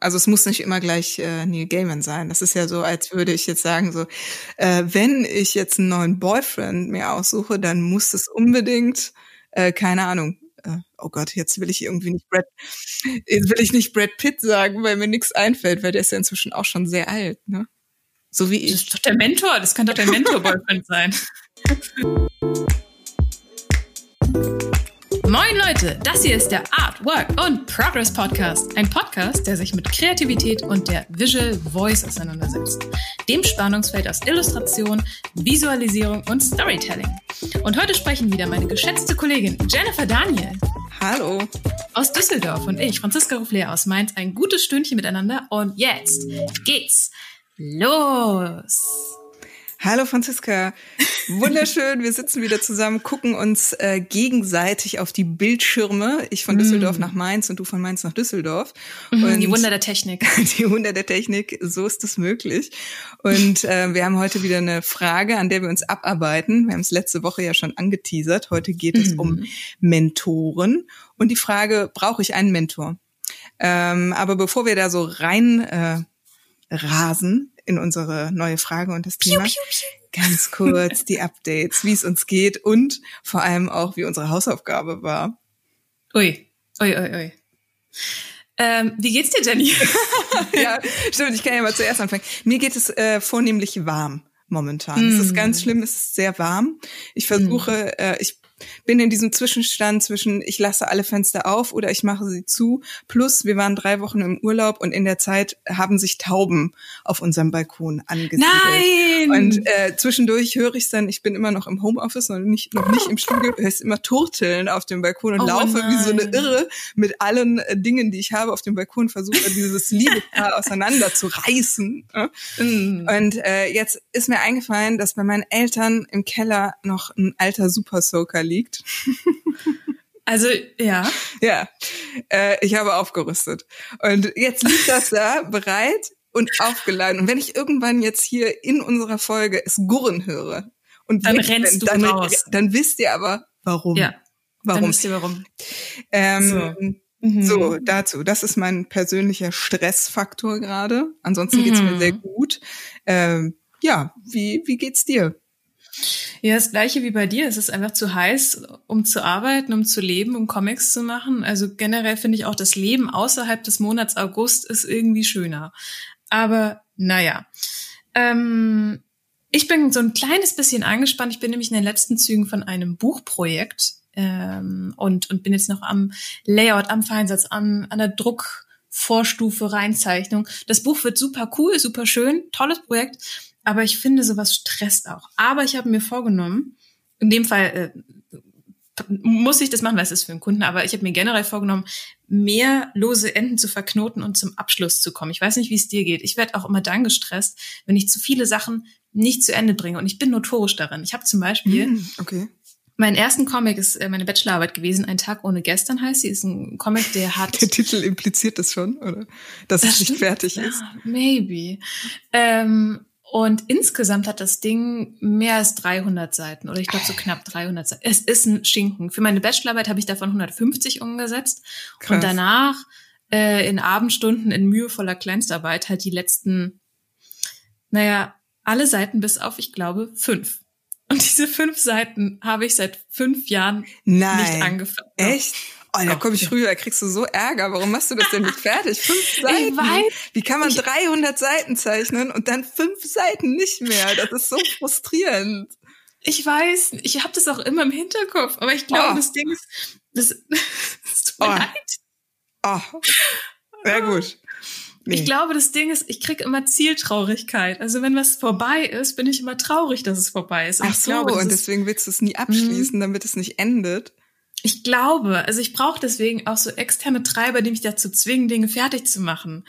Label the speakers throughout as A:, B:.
A: Also es muss nicht immer gleich äh, Neil Gaiman sein. Das ist ja so, als würde ich jetzt sagen, so, äh, wenn ich jetzt einen neuen Boyfriend mir aussuche, dann muss es unbedingt, äh, keine Ahnung, äh, oh Gott, jetzt will ich irgendwie nicht Brad, jetzt will ich nicht Brad Pitt sagen, weil mir nichts einfällt, weil der ist ja inzwischen auch schon sehr alt, ne? So wie ich.
B: Das ist doch der Mentor, das kann doch der Mentor-Boyfriend sein. Moin Leute, das hier ist der Art, Work und Progress Podcast. Ein Podcast, der sich mit Kreativität und der Visual Voice auseinandersetzt. Dem Spannungsfeld aus Illustration, Visualisierung und Storytelling. Und heute sprechen wieder meine geschätzte Kollegin Jennifer Daniel.
A: Hallo.
B: Aus Düsseldorf und ich, Franziska Ruffler aus Mainz, ein gutes Stündchen miteinander. Und jetzt geht's los.
A: Hallo Franziska, wunderschön. Wir sitzen wieder zusammen, gucken uns äh, gegenseitig auf die Bildschirme. Ich von Düsseldorf mm. nach Mainz und du von Mainz nach Düsseldorf.
B: Mm, und die Wunder der Technik.
A: Die Wunder der Technik, so ist es möglich. Und äh, wir haben heute wieder eine Frage, an der wir uns abarbeiten. Wir haben es letzte Woche ja schon angeteasert. Heute geht mm. es um mhm. Mentoren. Und die Frage, brauche ich einen Mentor? Ähm, aber bevor wir da so rein äh, rasen in unsere neue Frage und das Thema. Piu, piu, piu. Ganz kurz die Updates, wie es uns geht und vor allem auch, wie unsere Hausaufgabe war.
B: Ui, ui, ui, ui. Ähm, wie geht's dir, Jenny?
A: ja, stimmt, ich kann ja mal zuerst anfangen. Mir geht es äh, vornehmlich warm momentan. Mm. Es ist ganz mm. schlimm, es ist sehr warm. Ich versuche, mm. äh, ich bin in diesem Zwischenstand zwischen ich lasse alle Fenster auf oder ich mache sie zu. Plus wir waren drei Wochen im Urlaub und in der Zeit haben sich Tauben auf unserem Balkon angesiedelt.
B: Nein!
A: Und äh, zwischendurch höre ich dann, ich bin immer noch im Homeoffice und nicht, noch nicht im Studio, höre ich immer Turteln auf dem Balkon und oh laufe nein. wie so eine Irre mit allen äh, Dingen, die ich habe auf dem Balkon, versuche dieses Liebespaar auseinander zu reißen. Äh? Mm. Und äh, jetzt ist mir eingefallen, dass bei meinen Eltern im Keller noch ein alter Super Soaker liegt.
B: Also ja.
A: Ja, äh, ich habe aufgerüstet. Und jetzt liegt das da bereit und aufgeladen. Und wenn ich irgendwann jetzt hier in unserer Folge es gurren höre und
B: dann rennst bin, du dann, raus.
A: Dann wisst ihr aber, warum.
B: Ja. Warum? Dann wisst ihr warum.
A: Ähm, so. Mhm. So, dazu. Das ist mein persönlicher Stressfaktor gerade. Ansonsten geht's mhm. mir sehr gut. Ähm, ja, wie, wie geht's dir?
B: Ja, das gleiche wie bei dir. Es ist einfach zu heiß, um zu arbeiten, um zu leben, um Comics zu machen. Also generell finde ich auch das Leben außerhalb des Monats August ist irgendwie schöner. Aber naja. Ähm, ich bin so ein kleines bisschen angespannt. Ich bin nämlich in den letzten Zügen von einem Buchprojekt ähm, und, und bin jetzt noch am Layout, am Feinsatz, am, an der Druckvorstufe, Reinzeichnung. Das Buch wird super cool, super schön, tolles Projekt. Aber ich finde, sowas stresst auch. Aber ich habe mir vorgenommen, in dem Fall äh, muss ich das machen, weil es ist für einen Kunden, aber ich habe mir generell vorgenommen, mehr lose Enden zu verknoten und zum Abschluss zu kommen. Ich weiß nicht, wie es dir geht. Ich werde auch immer dann gestresst, wenn ich zu viele Sachen nicht zu Ende bringe. Und ich bin notorisch darin. Ich habe zum Beispiel
A: mm, okay.
B: Mein ersten Comic ist äh, meine Bachelorarbeit gewesen. Ein Tag ohne gestern heißt sie. Ist ein Comic, der hat.
A: Der Titel impliziert das schon, oder? Dass das es nicht fertig ist. Ja,
B: maybe. Ähm, und insgesamt hat das Ding mehr als 300 Seiten oder ich glaube so knapp 300 Seiten. Es ist ein Schinken. Für meine Bachelorarbeit habe ich davon 150 umgesetzt Krass. und danach äh, in Abendstunden in mühevoller Kleinstarbeit halt die letzten, naja, alle Seiten bis auf, ich glaube, fünf. Und diese fünf Seiten habe ich seit fünf Jahren
A: Nein.
B: nicht angefangen.
A: Echt? Oh, da komme ich früher, da kriegst du so Ärger. Warum machst du das denn nicht fertig? Fünf Seiten. Weiß. Wie kann man 300 Seiten zeichnen und dann fünf Seiten nicht mehr? Das ist so frustrierend.
B: Ich weiß, ich habe das auch immer im Hinterkopf, aber ich glaube, oh. das Ding ist, das, das tut mir oh. leid.
A: Oh. Sehr gut.
B: Nee. Ich glaube, das Ding ist, ich krieg immer Zieltraurigkeit. Also wenn was vorbei ist, bin ich immer traurig, dass es vorbei ist.
A: Und Ach so, glaube, und deswegen willst du es nie abschließen, mhm. damit es nicht endet.
B: Ich glaube, also ich brauche deswegen auch so externe Treiber, die mich dazu zwingen, Dinge fertig zu machen.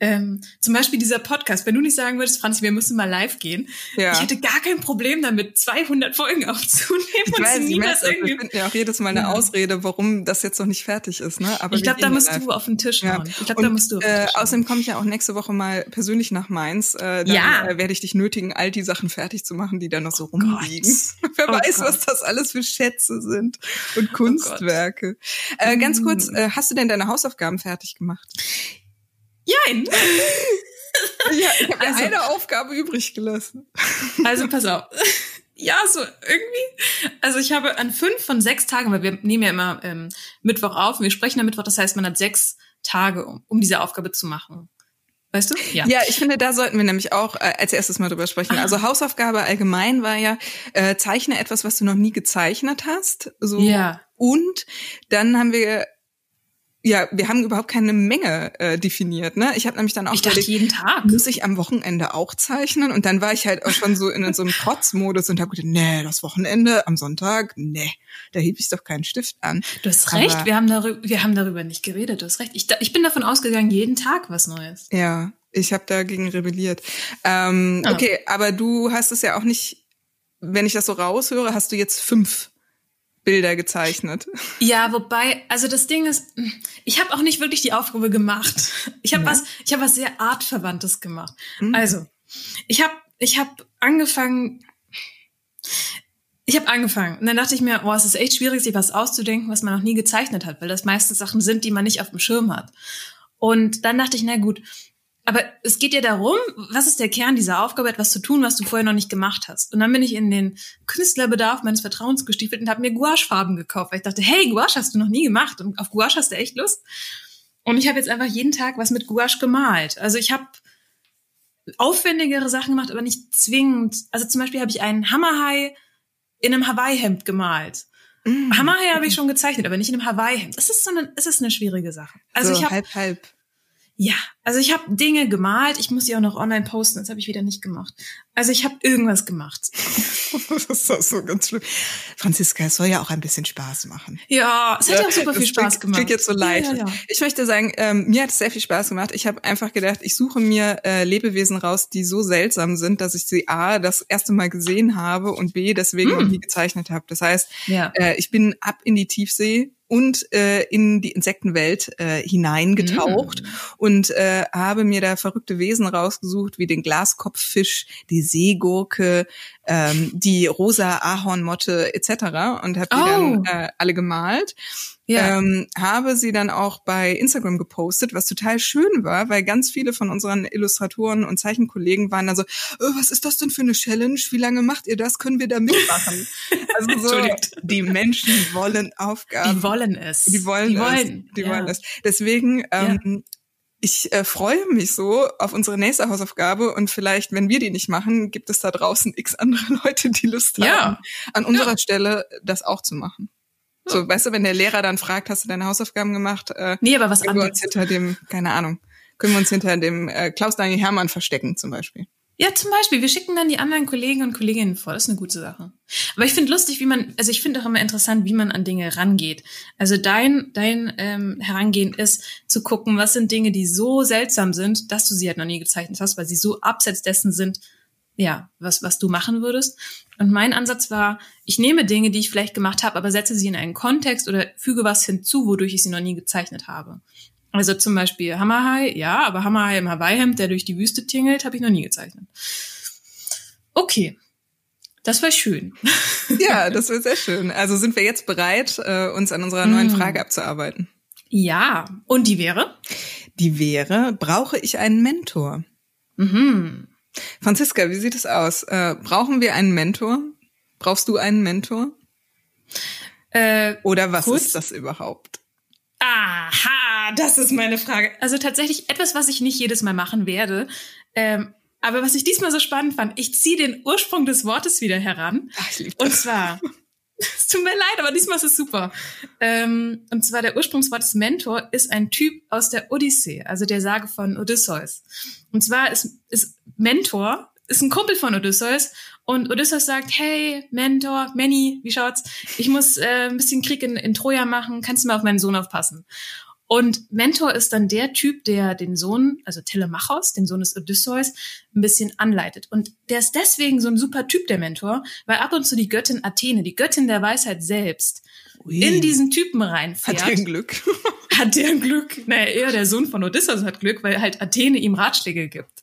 B: Ähm, zum Beispiel dieser Podcast. Wenn du nicht sagen würdest, Franz, wir müssen mal live gehen, ja. ich hätte gar kein Problem damit, 200 Folgen aufzunehmen
A: ich und weiß, niemals irgendwie. Ich finde ja auch jedes Mal eine ja. Ausrede, warum das jetzt noch nicht fertig ist. Ne?
B: Aber ich glaube, da musst live. du auf den Tisch hauen. Ja. Ich glaube, da musst du. Auf
A: den äh, Tisch äh, außerdem komme ich ja auch nächste Woche mal persönlich nach Mainz. Äh, dann ja. äh, werde ich dich nötigen, all die Sachen fertig zu machen, die da noch so oh rumliegen. Wer oh weiß, Gott. was das alles für Schätze sind und oh Kunstwerke. Oh äh, ganz kurz, mm. äh, hast du denn deine Hausaufgaben fertig gemacht?
B: Jein.
A: ja, ich habe also, eine Aufgabe übrig gelassen.
B: Also pass auf. Ja, so irgendwie. Also ich habe an fünf von sechs Tagen, weil wir nehmen ja immer ähm, Mittwoch auf und wir sprechen am Mittwoch, das heißt, man hat sechs Tage, um, um diese Aufgabe zu machen. Weißt du?
A: Ja. Ja, ich finde, da sollten wir nämlich auch äh, als erstes mal drüber sprechen. Ah. Also Hausaufgabe allgemein war ja, äh, zeichne etwas, was du noch nie gezeichnet hast. So.
B: Ja.
A: Und dann haben wir ja, wir haben überhaupt keine Menge äh, definiert. Ne? Ich habe nämlich dann auch
B: ich dachte, jeden Tag
A: muss ich am Wochenende auch zeichnen und dann war ich halt auch schon so in, so einem Trotzmodus und habe gedacht, nee, das Wochenende am Sonntag, nee, da heb ich doch keinen Stift an.
B: Du hast Aber, recht, wir haben darüber, wir haben darüber nicht geredet. Du hast recht. Ich, ich bin davon ausgegangen, jeden Tag was Neues.
A: Ja, ich habe dagegen rebelliert. Ähm, oh. Okay, aber du hast es ja auch nicht, wenn ich das so raushöre, hast du jetzt fünf Bilder gezeichnet.
B: Ja, wobei, also das Ding ist, ich habe auch nicht wirklich die Aufgabe gemacht. Ich habe ja. was, ich habe was sehr artverwandtes gemacht. Mhm. Also, ich habe, ich habe angefangen. Ich habe angefangen und dann dachte ich mir, oh, es ist echt schwierig, sich was auszudenken, was man noch nie gezeichnet hat, weil das meistens Sachen sind, die man nicht auf dem Schirm hat. Und dann dachte ich, na gut, aber es geht ja darum, was ist der Kern dieser Aufgabe, etwas zu tun, was du vorher noch nicht gemacht hast. Und dann bin ich in den Künstlerbedarf meines Vertrauens gestiefelt und habe mir Gouache-Farben gekauft, weil ich dachte, hey, Gouache hast du noch nie gemacht und auf Gouache hast du echt Lust. Und ich habe jetzt einfach jeden Tag was mit Gouache gemalt. Also ich habe aufwendigere Sachen gemacht, aber nicht zwingend. Also zum Beispiel habe ich einen Hammerhai in einem Hawaii-Hemd gemalt. Mm. Hammerhai habe ich schon gezeichnet, aber nicht in einem Hawaii-Hemd. Es ist so eine, es ist eine schwierige Sache.
A: Also
B: so,
A: ich habe halb halb.
B: Ja, also ich habe Dinge gemalt, ich muss sie auch noch online posten, das habe ich wieder nicht gemacht. Also ich habe irgendwas gemacht.
A: das ist doch so ganz schlimm. Franziska, es soll ja auch ein bisschen Spaß machen.
B: Ja, es hat ja, auch super viel Spaß gemacht.
A: Klingt jetzt so leid. Ja, ja, ja. Ich möchte sagen, ähm, mir hat es sehr viel Spaß gemacht. Ich habe einfach gedacht, ich suche mir äh, Lebewesen raus, die so seltsam sind, dass ich sie A, das erste Mal gesehen habe und B, deswegen mm. noch nie gezeichnet habe. Das heißt, äh, ich bin ab in die Tiefsee und äh, in die Insektenwelt äh, hineingetaucht mm. und äh, habe mir da verrückte Wesen rausgesucht, wie den Glaskopffisch, die Seegurke, ähm, die rosa Ahornmotte etc. und habe die oh. dann äh, alle gemalt. Ja. Ähm, habe sie dann auch bei Instagram gepostet, was total schön war, weil ganz viele von unseren Illustratoren und Zeichenkollegen waren da so, oh, was ist das denn für eine Challenge? Wie lange macht ihr das? Können wir da mitmachen? also so, die Menschen wollen Aufgaben.
B: Die wollen es.
A: Die wollen, die wollen es. Die ja. wollen es. Deswegen ähm, ja ich äh, freue mich so auf unsere nächste Hausaufgabe und vielleicht, wenn wir die nicht machen, gibt es da draußen x andere Leute, die Lust ja. haben, an unserer ja. Stelle das auch zu machen. So, weißt du, wenn der Lehrer dann fragt, hast du deine Hausaufgaben gemacht? Äh,
B: nee, aber was
A: können anderes. wir uns hinter dem, keine Ahnung, können wir uns hinter dem äh, Klaus Daniel Hermann verstecken zum Beispiel.
B: Ja, zum Beispiel. Wir schicken dann die anderen Kollegen und Kolleginnen vor. Das ist eine gute Sache. Aber ich finde lustig, wie man, also ich finde auch immer interessant, wie man an Dinge rangeht. Also dein, dein ähm, Herangehen ist zu gucken, was sind Dinge, die so seltsam sind, dass du sie halt noch nie gezeichnet hast, weil sie so abseits dessen sind, ja, was, was du machen würdest. Und mein Ansatz war, ich nehme Dinge, die ich vielleicht gemacht habe, aber setze sie in einen Kontext oder füge was hinzu, wodurch ich sie noch nie gezeichnet habe. Also zum Beispiel Hammerhai, ja, aber Hammerhai im Hawaii-Hemd, der durch die Wüste tingelt, habe ich noch nie gezeichnet. Okay, das war schön.
A: Ja, das war sehr schön. Also sind wir jetzt bereit, äh, uns an unserer neuen mm. Frage abzuarbeiten?
B: Ja, und die wäre?
A: Die wäre, brauche ich einen Mentor?
B: Mhm.
A: Franziska, wie sieht es aus? Äh, brauchen wir einen Mentor? Brauchst du einen Mentor?
B: Äh,
A: Oder was kurz? ist das überhaupt?
B: Aha, das ist meine Frage. Also tatsächlich etwas, was ich nicht jedes Mal machen werde. Ähm, aber was ich diesmal so spannend fand, ich ziehe den Ursprung des Wortes wieder heran.
A: Ach, ich lieb
B: das. Und zwar, es tut mir leid, aber diesmal ist es super. Ähm, und zwar der Ursprungswort des Mentor ist ein Typ aus der Odyssee, also der Sage von Odysseus. Und zwar ist, ist Mentor, ist ein Kumpel von Odysseus und Odysseus sagt, hey, Mentor, Manny, wie schaut's? Ich muss äh, ein bisschen Krieg in, in Troja machen, kannst du mal auf meinen Sohn aufpassen? Und Mentor ist dann der Typ, der den Sohn, also Telemachos, den Sohn des Odysseus, ein bisschen anleitet. Und der ist deswegen so ein super Typ, der Mentor, weil ab und zu die Göttin Athene, die Göttin der Weisheit selbst, Ui. in diesen Typen reinfährt.
A: Hat der ein Glück?
B: hat der ein Glück? Naja, eher der Sohn von Odysseus hat Glück, weil halt Athene ihm Ratschläge gibt.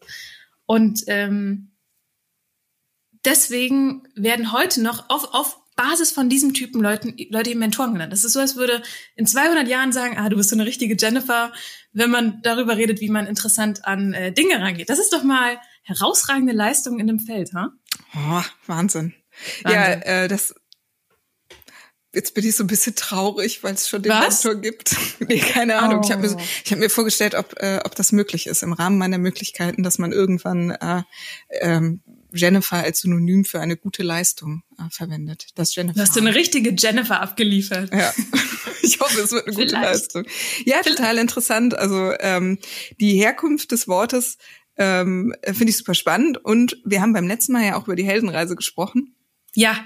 B: Und ähm, deswegen werden heute noch auf, auf Basis von diesem Typen Leuten, Leute eben Mentoren genannt. Das ist so, als würde in 200 Jahren sagen, ah, du bist so eine richtige Jennifer, wenn man darüber redet, wie man interessant an äh, Dinge rangeht. Das ist doch mal herausragende Leistung in dem Feld, ha?
A: Oh, Wahnsinn. Wahnsinn. Ja, äh, das jetzt bin ich so ein bisschen traurig, weil es schon den Was? Mentor gibt. nee, keine Ahnung. Oh. Ich habe mir, ich hab mir vorgestellt, ob, äh, ob das möglich ist im Rahmen meiner Möglichkeiten, dass man irgendwann äh, ähm, Jennifer als Synonym für eine gute Leistung äh, verwendet. Das Jennifer.
B: Du hast du eine richtige Jennifer abgeliefert.
A: Ja. Ich hoffe, es wird eine gute Leistung. Ja, total interessant. Also ähm, die Herkunft des Wortes ähm, finde ich super spannend. Und wir haben beim letzten Mal ja auch über die Heldenreise gesprochen.
B: Ja.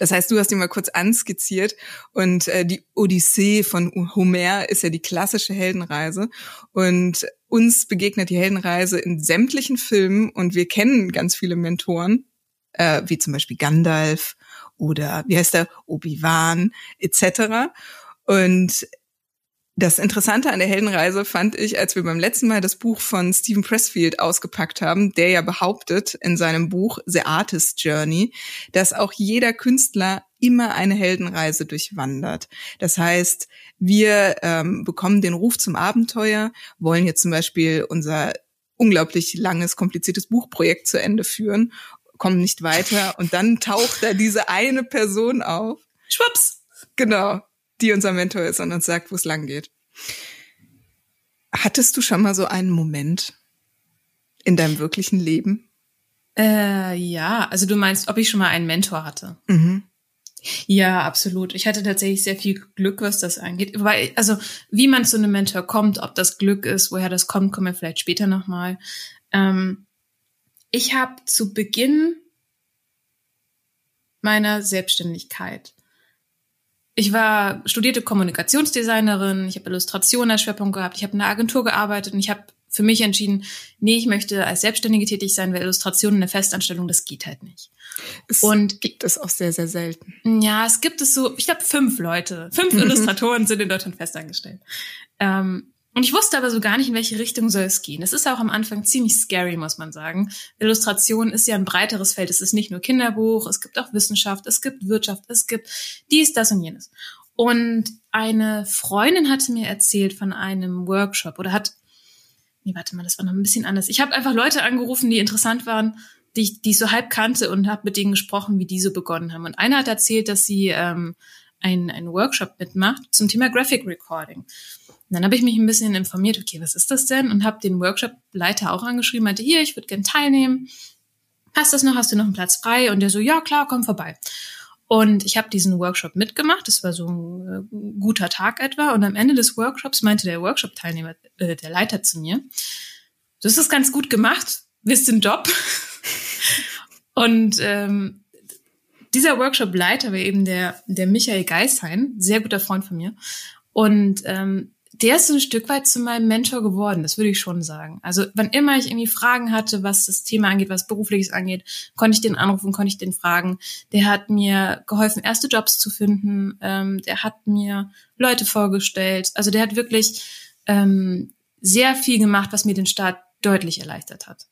A: Das heißt, du hast ihn mal kurz anskizziert und äh, die Odyssee von Homer ist ja die klassische Heldenreise und uns begegnet die Heldenreise in sämtlichen Filmen und wir kennen ganz viele Mentoren, äh, wie zum Beispiel Gandalf oder wie heißt der Obi-Wan etc. Und das Interessante an der Heldenreise fand ich, als wir beim letzten Mal das Buch von Stephen Pressfield ausgepackt haben, der ja behauptet in seinem Buch The Artist Journey, dass auch jeder Künstler immer eine Heldenreise durchwandert. Das heißt, wir ähm, bekommen den Ruf zum Abenteuer, wollen jetzt zum Beispiel unser unglaublich langes, kompliziertes Buchprojekt zu Ende führen, kommen nicht weiter und dann taucht da diese eine Person auf.
B: Schwupps!
A: Genau die unser Mentor ist und uns sagt, wo es lang geht. Hattest du schon mal so einen Moment in deinem wirklichen Leben?
B: Äh, ja, also du meinst, ob ich schon mal einen Mentor hatte? Mhm. Ja, absolut. Ich hatte tatsächlich sehr viel Glück, was das angeht. Weil, also wie man zu einem Mentor kommt, ob das Glück ist, woher das kommt, kommen wir vielleicht später nochmal. Ähm, ich habe zu Beginn meiner Selbstständigkeit ich war studierte Kommunikationsdesignerin, ich habe Illustration als Schwerpunkt gehabt, ich habe in einer Agentur gearbeitet und ich habe für mich entschieden, nee, ich möchte als Selbstständige tätig sein, weil Illustration in der Festanstellung, das geht halt nicht.
A: Es und gibt es auch sehr, sehr selten.
B: Ja, es gibt es so, ich glaube, fünf Leute, fünf Illustratoren sind in Deutschland festangestellt. Ähm, und ich wusste aber so gar nicht, in welche Richtung soll es gehen. Es ist auch am Anfang ziemlich scary, muss man sagen. Illustration ist ja ein breiteres Feld. Es ist nicht nur Kinderbuch, es gibt auch Wissenschaft, es gibt Wirtschaft, es gibt dies, das und jenes. Und eine Freundin hatte mir erzählt von einem Workshop oder hat, nee, warte mal, das war noch ein bisschen anders. Ich habe einfach Leute angerufen, die interessant waren, die ich, die ich so halb kannte und habe mit denen gesprochen, wie die so begonnen haben. Und einer hat erzählt, dass sie ähm, einen, einen Workshop mitmacht zum Thema Graphic Recording. Und dann habe ich mich ein bisschen informiert, okay, was ist das denn? Und habe den Workshop-Leiter auch angeschrieben, meinte, hier, ich würde gerne teilnehmen. Hast das noch? Hast du noch einen Platz frei? Und der so, ja, klar, komm vorbei. Und ich habe diesen Workshop mitgemacht. Das war so ein äh, guter Tag etwa. Und am Ende des Workshops meinte der Workshop-Teilnehmer, äh, der Leiter zu mir, du hast das ganz gut gemacht, willst den Job? Und ähm, dieser Workshop-Leiter war eben der, der Michael Geisheim, sehr guter Freund von mir. Und ähm, der ist so ein Stück weit zu meinem Mentor geworden, das würde ich schon sagen. Also wann immer ich irgendwie Fragen hatte, was das Thema angeht, was berufliches angeht, konnte ich den anrufen, konnte ich den fragen. Der hat mir geholfen, erste Jobs zu finden. Ähm, der hat mir Leute vorgestellt. Also der hat wirklich ähm, sehr viel gemacht, was mir den Start deutlich erleichtert hat.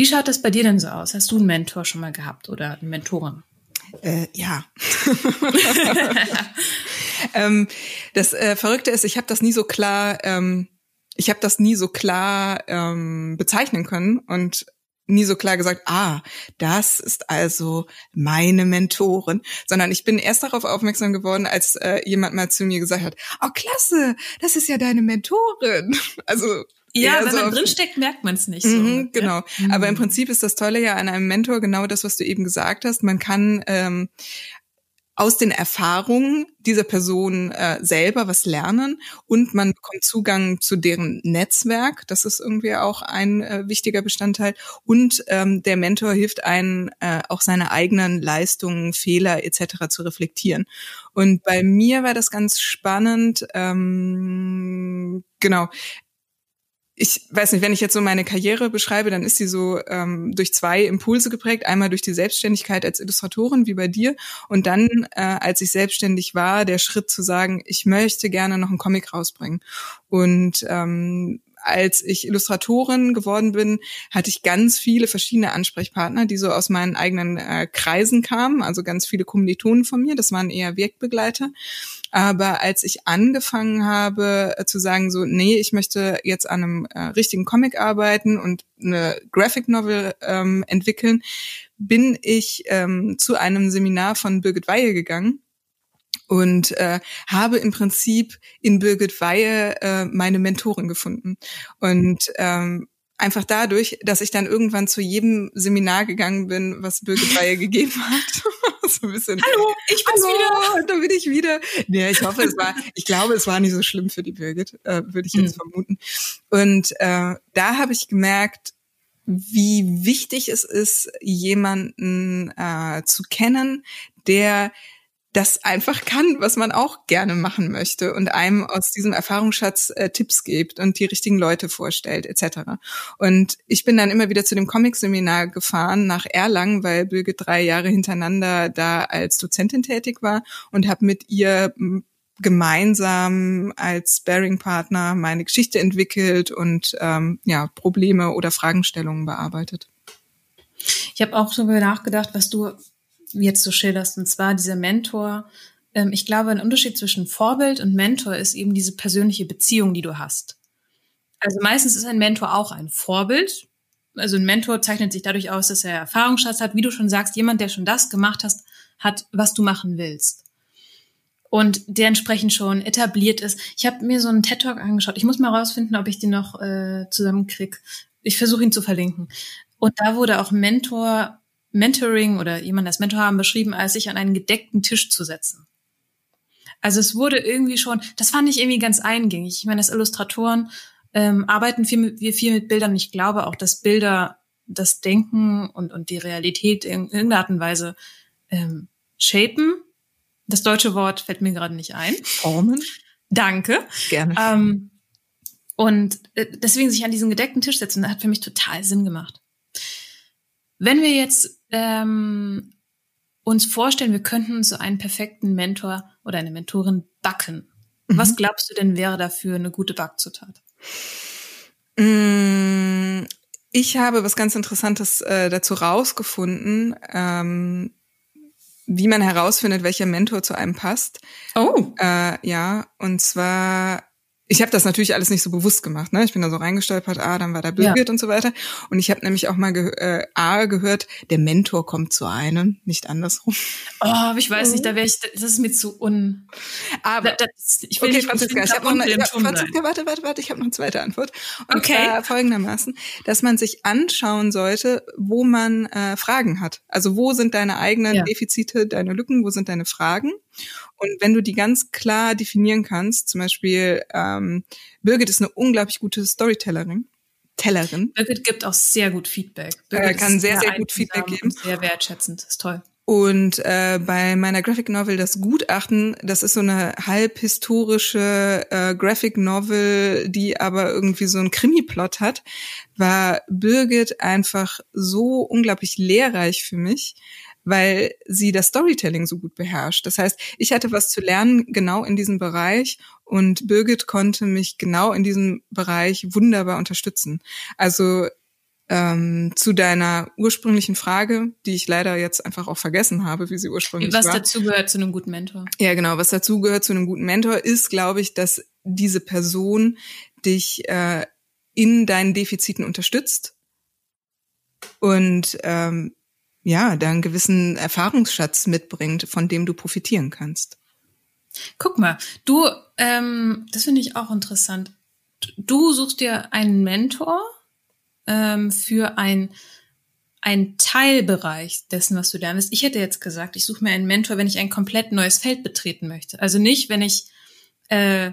B: Wie schaut das bei dir denn so aus? Hast du einen Mentor schon mal gehabt oder eine Mentorin?
A: Äh, ja. ähm, das äh, Verrückte ist, ich habe das nie so klar, ähm, ich habe das nie so klar ähm, bezeichnen können und nie so klar gesagt, ah, das ist also meine Mentorin, sondern ich bin erst darauf aufmerksam geworden, als äh, jemand mal zu mir gesagt hat, oh klasse, das ist ja deine Mentorin. Also
B: ja, wenn so man drinsteckt, merkt man es nicht so.
A: Mhm, genau. Ja? Aber im mhm. Prinzip ist das Tolle ja an einem Mentor genau das, was du eben gesagt hast. Man kann ähm, aus den Erfahrungen dieser Person äh, selber was lernen und man bekommt Zugang zu deren Netzwerk. Das ist irgendwie auch ein äh, wichtiger Bestandteil. Und ähm, der Mentor hilft einen, äh, auch seine eigenen Leistungen, Fehler etc. zu reflektieren. Und bei mir war das ganz spannend. Ähm, genau ich weiß nicht, wenn ich jetzt so meine Karriere beschreibe, dann ist sie so ähm, durch zwei Impulse geprägt. Einmal durch die Selbstständigkeit als Illustratorin, wie bei dir, und dann, äh, als ich selbstständig war, der Schritt zu sagen, ich möchte gerne noch einen Comic rausbringen. Und ähm, als ich Illustratorin geworden bin, hatte ich ganz viele verschiedene Ansprechpartner, die so aus meinen eigenen äh, Kreisen kamen, also ganz viele Kommilitonen von mir, das waren eher Wirkbegleiter. Aber als ich angefangen habe äh, zu sagen, so, nee, ich möchte jetzt an einem äh, richtigen Comic arbeiten und eine Graphic Novel ähm, entwickeln, bin ich ähm, zu einem Seminar von Birgit Weihe gegangen und äh, habe im Prinzip in Birgit Weihe äh, meine Mentorin gefunden. Und ähm, einfach dadurch, dass ich dann irgendwann zu jedem Seminar gegangen bin, was Birgit Weihe gegeben hat.
B: so ein bisschen, Hallo, ich bin's Hallo,
A: wieder. Da bin ich wieder. Nee, ich hoffe, es war, ich glaube, es war nicht so schlimm für die Birgit, äh, würde ich jetzt mhm. vermuten. Und äh, da habe ich gemerkt, wie wichtig es ist, jemanden äh, zu kennen, der das einfach kann, was man auch gerne machen möchte und einem aus diesem Erfahrungsschatz äh, Tipps gibt und die richtigen Leute vorstellt etc. Und ich bin dann immer wieder zu dem Comic-Seminar gefahren nach Erlangen, weil Bülge drei Jahre hintereinander da als Dozentin tätig war und habe mit ihr gemeinsam als Sparing-Partner meine Geschichte entwickelt und ähm, ja Probleme oder Fragestellungen bearbeitet.
B: Ich habe auch darüber nachgedacht, was du jetzt so schilderst, und zwar dieser Mentor. Ähm, ich glaube, ein Unterschied zwischen Vorbild und Mentor ist eben diese persönliche Beziehung, die du hast. Also meistens ist ein Mentor auch ein Vorbild. Also ein Mentor zeichnet sich dadurch aus, dass er Erfahrungsschatz hat, wie du schon sagst, jemand, der schon das gemacht hast, hat, was du machen willst. Und der entsprechend schon etabliert ist. Ich habe mir so einen TED-Talk angeschaut. Ich muss mal rausfinden, ob ich den noch äh, zusammenkrieg. Ich versuche ihn zu verlinken. Und da wurde auch Mentor Mentoring oder jemand als Mentor haben beschrieben, als sich an einen gedeckten Tisch zu setzen. Also es wurde irgendwie schon, das fand ich irgendwie ganz eingängig. Ich meine, als Illustratoren ähm, arbeiten viel mit, wir viel mit Bildern. Ich glaube auch, dass Bilder das Denken und, und die Realität in irgendeiner Art und Weise ähm, shapen. Das deutsche Wort fällt mir gerade nicht ein.
A: Formen.
B: Danke.
A: Gerne.
B: Ähm, und äh, deswegen sich an diesen gedeckten Tisch setzen, hat für mich total Sinn gemacht. Wenn wir jetzt ähm, uns vorstellen, wir könnten so einen perfekten Mentor oder eine Mentorin backen. Mhm. Was glaubst du denn wäre dafür eine gute Backzutat?
A: Mm, ich habe was ganz Interessantes äh, dazu rausgefunden, ähm, wie man herausfindet, welcher Mentor zu einem passt.
B: Oh.
A: Äh, ja, und zwar ich habe das natürlich alles nicht so bewusst gemacht. Ne? Ich bin da so reingestolpert, ah, dann war da Birgit ja. und so weiter. Und ich habe nämlich auch mal ge äh, A gehört, der Mentor kommt zu einem, nicht andersrum.
B: Oh, aber ich weiß nicht, da wäre ich, das ist mir zu un.
A: Aber da, das, ich will okay, nicht Franziska, ich habe noch eine, Franziska, warte, warte, warte, ich habe noch eine zweite Antwort. Und
B: okay.
A: Folgendermaßen, dass man sich anschauen sollte, wo man äh, Fragen hat. Also wo sind deine eigenen ja. Defizite, deine Lücken, wo sind deine Fragen? Und wenn du die ganz klar definieren kannst, zum Beispiel ähm, Birgit ist eine unglaublich gute Storytellerin. Tellerin.
B: Birgit gibt auch sehr gut Feedback.
A: Birgit äh, kann sehr, sehr, sehr gut Feedback geben.
B: Sehr wertschätzend, ist toll.
A: Und äh, bei meiner Graphic Novel Das Gutachten, das ist so eine halb historische äh, Graphic Novel, die aber irgendwie so einen Krimi-Plot hat, war Birgit einfach so unglaublich lehrreich für mich, weil sie das Storytelling so gut beherrscht. Das heißt, ich hatte was zu lernen genau in diesem Bereich und Birgit konnte mich genau in diesem Bereich wunderbar unterstützen. Also ähm, zu deiner ursprünglichen Frage, die ich leider jetzt einfach auch vergessen habe, wie sie ursprünglich
B: was
A: war.
B: Was dazu gehört zu einem guten Mentor?
A: Ja, genau. Was dazu gehört zu einem guten Mentor ist, glaube ich, dass diese Person dich äh, in deinen Defiziten unterstützt und ähm, ja, da einen gewissen Erfahrungsschatz mitbringt, von dem du profitieren kannst.
B: Guck mal, du, ähm, das finde ich auch interessant. Du suchst dir einen Mentor ähm, für ein ein Teilbereich dessen, was du lernst. Ich hätte jetzt gesagt, ich suche mir einen Mentor, wenn ich ein komplett neues Feld betreten möchte. Also nicht, wenn ich äh,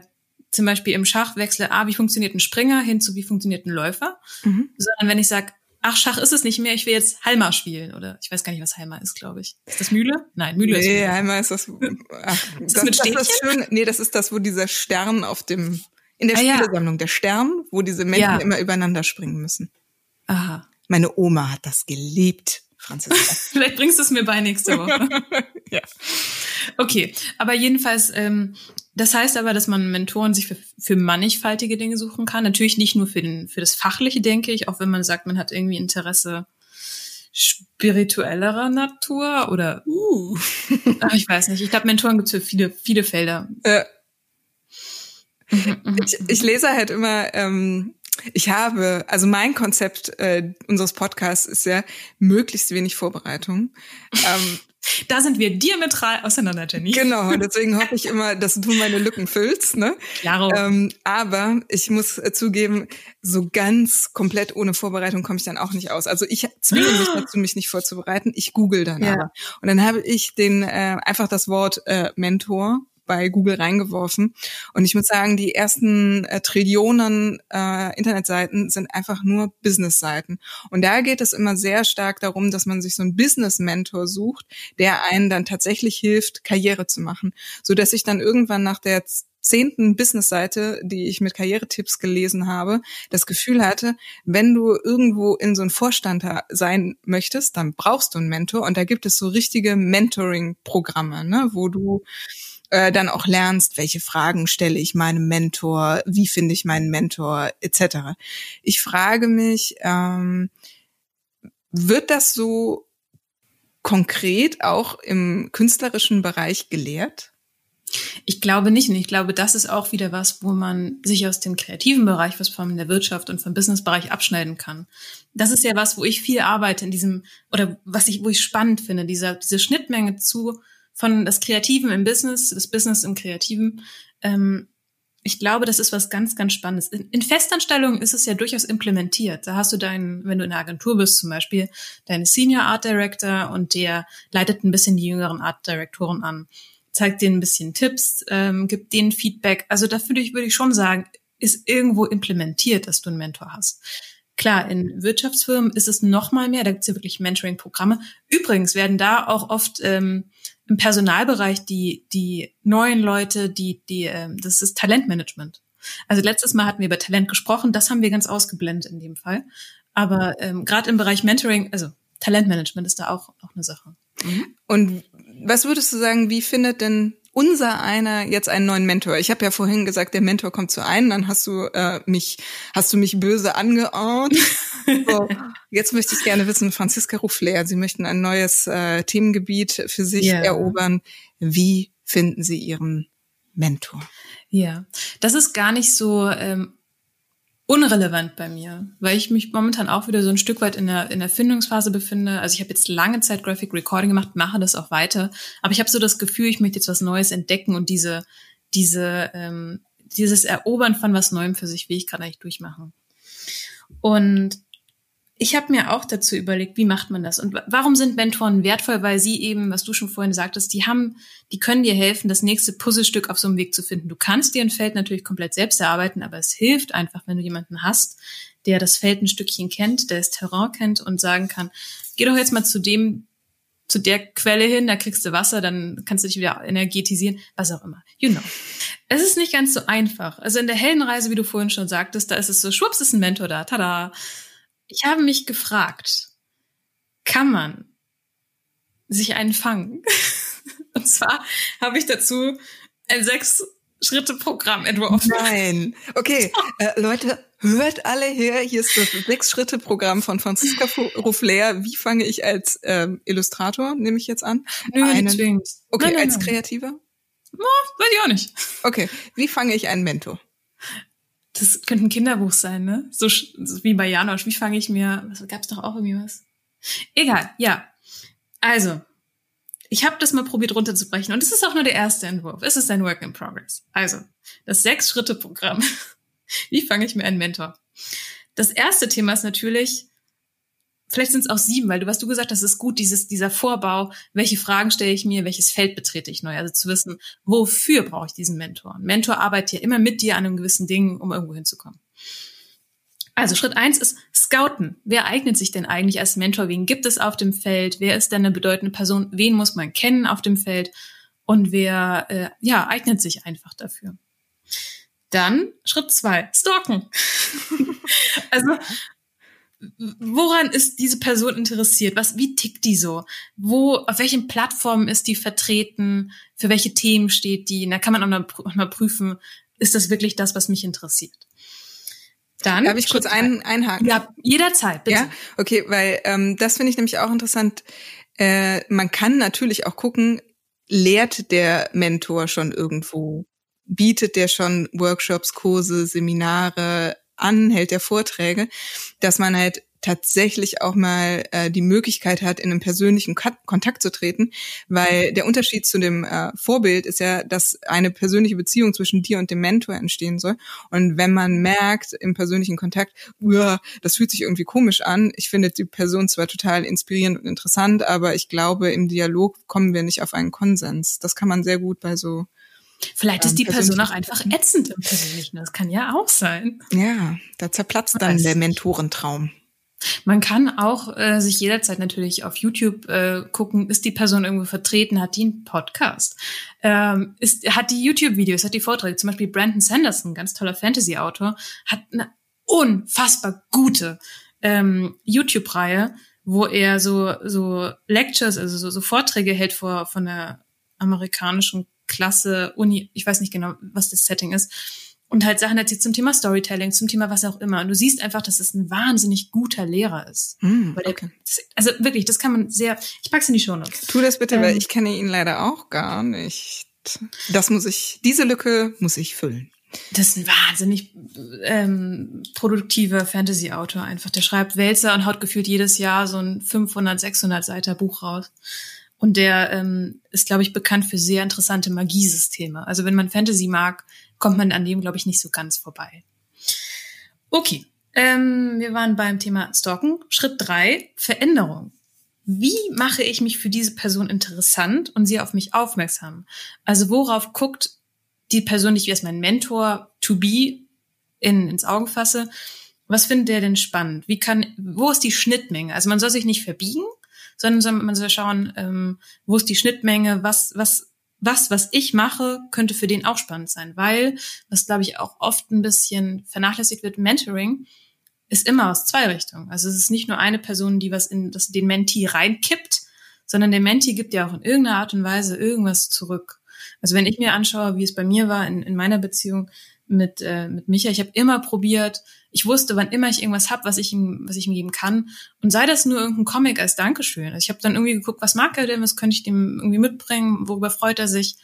B: zum Beispiel im Schach wechsle, ah, wie funktioniert ein Springer hin zu wie funktioniert ein Läufer, mhm. sondern wenn ich sage, ach, Schach ist es nicht mehr, ich will jetzt Halma spielen. Oder ich weiß gar nicht, was Halma ist, glaube ich. Ist das Mühle? Nein, Mühle
A: nee,
B: ist
A: Mühle. Halma ist das. Ach, ist das, das mit Stäbchen? Das ist schön, nee, das ist das, wo dieser Stern auf dem, in der ah, Spielesammlung, ja. der Stern, wo diese Menschen ja. immer übereinander springen müssen.
B: Aha.
A: Meine Oma hat das geliebt. Franziska.
B: Vielleicht bringst du es mir bei nächste Woche.
A: ja.
B: Okay, aber jedenfalls, ähm, Das heißt aber, dass man Mentoren sich für, für mannigfaltige Dinge suchen kann. Natürlich nicht nur für, den, für das Fachliche, denke ich, auch wenn man sagt, man hat irgendwie Interesse spirituellerer Natur oder uh. Ach, ich weiß nicht. Ich glaube, Mentoren gibt es für viele, viele Felder.
A: Äh, ich, ich lese halt immer ähm, ich habe, also mein Konzept äh, unseres Podcasts ist ja möglichst wenig Vorbereitung. Ähm,
B: da sind wir diametral auseinander, Jenny.
A: Genau, und deswegen hoffe ich immer, dass du meine Lücken füllst. Ne?
B: Klaro.
A: Ähm, aber ich muss äh, zugeben, so ganz komplett ohne Vorbereitung komme ich dann auch nicht aus. Also ich zwinge mich dazu, mich nicht vorzubereiten. Ich google dann ja. aber. Und dann habe ich den äh, einfach das Wort äh, Mentor bei Google reingeworfen. Und ich muss sagen, die ersten äh, Trillionen äh, Internetseiten sind einfach nur Business-Seiten. Und da geht es immer sehr stark darum, dass man sich so einen Business-Mentor sucht, der einen dann tatsächlich hilft, Karriere zu machen. So dass ich dann irgendwann nach der zehnten Business-Seite, die ich mit Karrieretipps gelesen habe, das Gefühl hatte, wenn du irgendwo in so einem Vorstand sein möchtest, dann brauchst du einen Mentor. Und da gibt es so richtige Mentoring-Programme, ne, wo du äh, dann auch lernst, welche Fragen stelle ich meinem Mentor, wie finde ich meinen Mentor, etc. Ich frage mich, ähm, wird das so konkret auch im künstlerischen Bereich gelehrt?
B: Ich glaube nicht. Und ich glaube, das ist auch wieder was, wo man sich aus dem kreativen Bereich, was von der Wirtschaft und vom Businessbereich abschneiden kann. Das ist ja was, wo ich viel arbeite in diesem, oder was ich, wo ich spannend finde, dieser, diese Schnittmenge zu von das Kreativen im Business, das Business im Kreativen. Ähm, ich glaube, das ist was ganz, ganz Spannendes. In, in Festanstellungen ist es ja durchaus implementiert. Da hast du deinen, wenn du in der Agentur bist zum Beispiel, deine Senior Art Director und der leitet ein bisschen die jüngeren Art Direktoren an, zeigt denen ein bisschen Tipps, ähm, gibt denen Feedback. Also da würde ich, würde ich schon sagen, ist irgendwo implementiert, dass du einen Mentor hast. Klar, in Wirtschaftsfirmen ist es noch mal mehr, da gibt es ja wirklich Mentoring-Programme. Übrigens werden da auch oft ähm, im Personalbereich die, die neuen Leute, die, die, äh, das ist Talentmanagement. Also letztes Mal hatten wir über Talent gesprochen, das haben wir ganz ausgeblendet in dem Fall. Aber ähm, gerade im Bereich Mentoring, also Talentmanagement ist da auch, auch eine Sache.
A: Mhm. Und was würdest du sagen, wie findet denn unser einer jetzt einen neuen Mentor. Ich habe ja vorhin gesagt, der Mentor kommt zu einem, dann hast du äh, mich, hast du mich böse angeahnt. so, jetzt möchte ich gerne wissen, Franziska Ruffler, Sie möchten ein neues äh, Themengebiet für sich yeah. erobern. Wie finden Sie Ihren Mentor?
B: Ja, das ist gar nicht so ähm, unrelevant bei mir, weil ich mich momentan auch wieder so ein Stück weit in der, in der Findungsphase befinde. Also ich habe jetzt lange Zeit Graphic Recording gemacht, mache das auch weiter, aber ich habe so das Gefühl, ich möchte jetzt was Neues entdecken und diese, diese, ähm, dieses Erobern von was Neuem für sich will ich gerade eigentlich durchmachen. Und ich habe mir auch dazu überlegt, wie macht man das und warum sind Mentoren wertvoll, weil sie eben, was du schon vorhin sagtest, die haben, die können dir helfen, das nächste Puzzlestück auf so einem Weg zu finden. Du kannst dir ein Feld natürlich komplett selbst erarbeiten, aber es hilft einfach, wenn du jemanden hast, der das Feld ein Stückchen kennt, der das Terrain kennt und sagen kann, geh doch jetzt mal zu dem, zu der Quelle hin, da kriegst du Wasser, dann kannst du dich wieder energetisieren, was auch immer. You know. Es ist nicht ganz so einfach. Also in der Heldenreise, wie du vorhin schon sagtest, da ist es so, schwupps ist ein Mentor da, tada ich habe mich gefragt, kann man sich einen fangen? Und zwar habe ich dazu ein sechs Schritte Programm entworfen.
A: Nein. Okay, äh, Leute, hört alle her. Hier ist das sechs Schritte Programm von Franziska Ruffler. Wie fange ich als ähm, Illustrator, nehme ich jetzt an?
B: Nö, einen, zwingend.
A: Okay, nein, nein, als Kreativer?
B: No, weiß ich auch nicht.
A: Okay, wie fange ich einen Mentor?
B: Das könnte ein Kinderbuch sein, ne? So, so wie bei Janosch. Wie fange ich mir, was gab's doch auch irgendwie was? Egal, ja. Also, ich habe das mal probiert runterzubrechen und es ist auch nur der erste Entwurf. Es ist ein Work in Progress. Also, das Sechs-Schritte-Programm. wie fange ich mir einen Mentor? Das erste Thema ist natürlich, vielleicht sind es auch sieben, weil du, was du gesagt hast, ist gut, dieses, dieser Vorbau, welche Fragen stelle ich mir, welches Feld betrete ich neu, also zu wissen, wofür brauche ich diesen Mentor? Ein Mentor arbeitet ja immer mit dir an einem gewissen Ding, um irgendwo hinzukommen. Also Schritt eins ist Scouten. Wer eignet sich denn eigentlich als Mentor? Wen gibt es auf dem Feld? Wer ist denn eine bedeutende Person? Wen muss man kennen auf dem Feld? Und wer äh, ja eignet sich einfach dafür? Dann Schritt zwei, stalken. also woran ist diese Person interessiert? Was, wie tickt die so? Wo, auf welchen Plattformen ist die vertreten? Für welche Themen steht die? Und da kann man auch mal prüfen, ist das wirklich das, was mich interessiert?
A: Dann darf ich kurz ein, einhaken?
B: Ja, jederzeit, bitte.
A: Ja, okay, weil ähm, das finde ich nämlich auch interessant. Äh, man kann natürlich auch gucken, lehrt der Mentor schon irgendwo? Bietet der schon Workshops, Kurse, Seminare an, hält der Vorträge, dass man halt tatsächlich auch mal äh, die Möglichkeit hat, in einen persönlichen Kontakt zu treten, weil der Unterschied zu dem äh, Vorbild ist ja, dass eine persönliche Beziehung zwischen dir und dem Mentor entstehen soll. Und wenn man merkt im persönlichen Kontakt, uah, das fühlt sich irgendwie komisch an, ich finde die Person zwar total inspirierend und interessant, aber ich glaube, im Dialog kommen wir nicht auf einen Konsens. Das kann man sehr gut bei so
B: Vielleicht ist die Person auch einfach ätzend im Persönlichen. Das kann ja auch sein.
A: Ja, da zerplatzt dann der Mentorentraum.
B: Man kann auch äh, sich jederzeit natürlich auf YouTube äh, gucken, ist die Person irgendwo vertreten, hat die einen Podcast, ähm, ist, hat die YouTube-Videos, hat die Vorträge. Zum Beispiel Brandon Sanderson, ganz toller Fantasy-Autor, hat eine unfassbar gute ähm, YouTube-Reihe, wo er so so Lectures, also so, so Vorträge hält vor von der amerikanischen Klasse, Uni, ich weiß nicht genau, was das Setting ist und halt Sachen erzählt zum Thema Storytelling, zum Thema was auch immer. Und du siehst einfach, dass es ein wahnsinnig guter Lehrer ist.
A: Mm, okay.
B: der, also wirklich, das kann man sehr. Ich pack's in die Show Notes.
A: Tu das bitte, ähm, weil ich kenne ihn leider auch gar nicht. Das muss ich, diese Lücke muss ich füllen.
B: Das ist ein wahnsinnig ähm, produktiver Fantasy-Autor einfach. Der schreibt Wälzer und haut gefühlt jedes Jahr so ein 500, 600 Seiter Buch raus. Und der ähm, ist, glaube ich, bekannt für sehr interessante Magiesysteme. Also wenn man Fantasy mag, kommt man an dem, glaube ich, nicht so ganz vorbei. Okay, ähm, wir waren beim Thema Stalken. Schritt drei, Veränderung. Wie mache ich mich für diese Person interessant und sie auf mich aufmerksam? Also worauf guckt die Person, die ich als mein Mentor to be in, ins Auge fasse? Was findet der denn spannend? Wie kann, wo ist die Schnittmenge? Also man soll sich nicht verbiegen, sondern man soll schauen, ähm, wo ist die Schnittmenge, was, was was, was ich mache, könnte für den auch spannend sein, weil, was glaube ich auch oft ein bisschen vernachlässigt wird, Mentoring ist immer aus zwei Richtungen. Also es ist nicht nur eine Person, die was in das, den Mentee reinkippt, sondern der Mentee gibt ja auch in irgendeiner Art und Weise irgendwas zurück. Also wenn ich mir anschaue, wie es bei mir war in, in meiner Beziehung, mit, äh, mit Micha. Ich habe immer probiert, ich wusste, wann immer ich irgendwas hab, was ich ihm, was ich ihm geben kann. Und sei das nur irgendein Comic als Dankeschön. Also ich habe dann irgendwie geguckt, was mag er denn, was könnte ich dem irgendwie mitbringen, worüber freut er sich.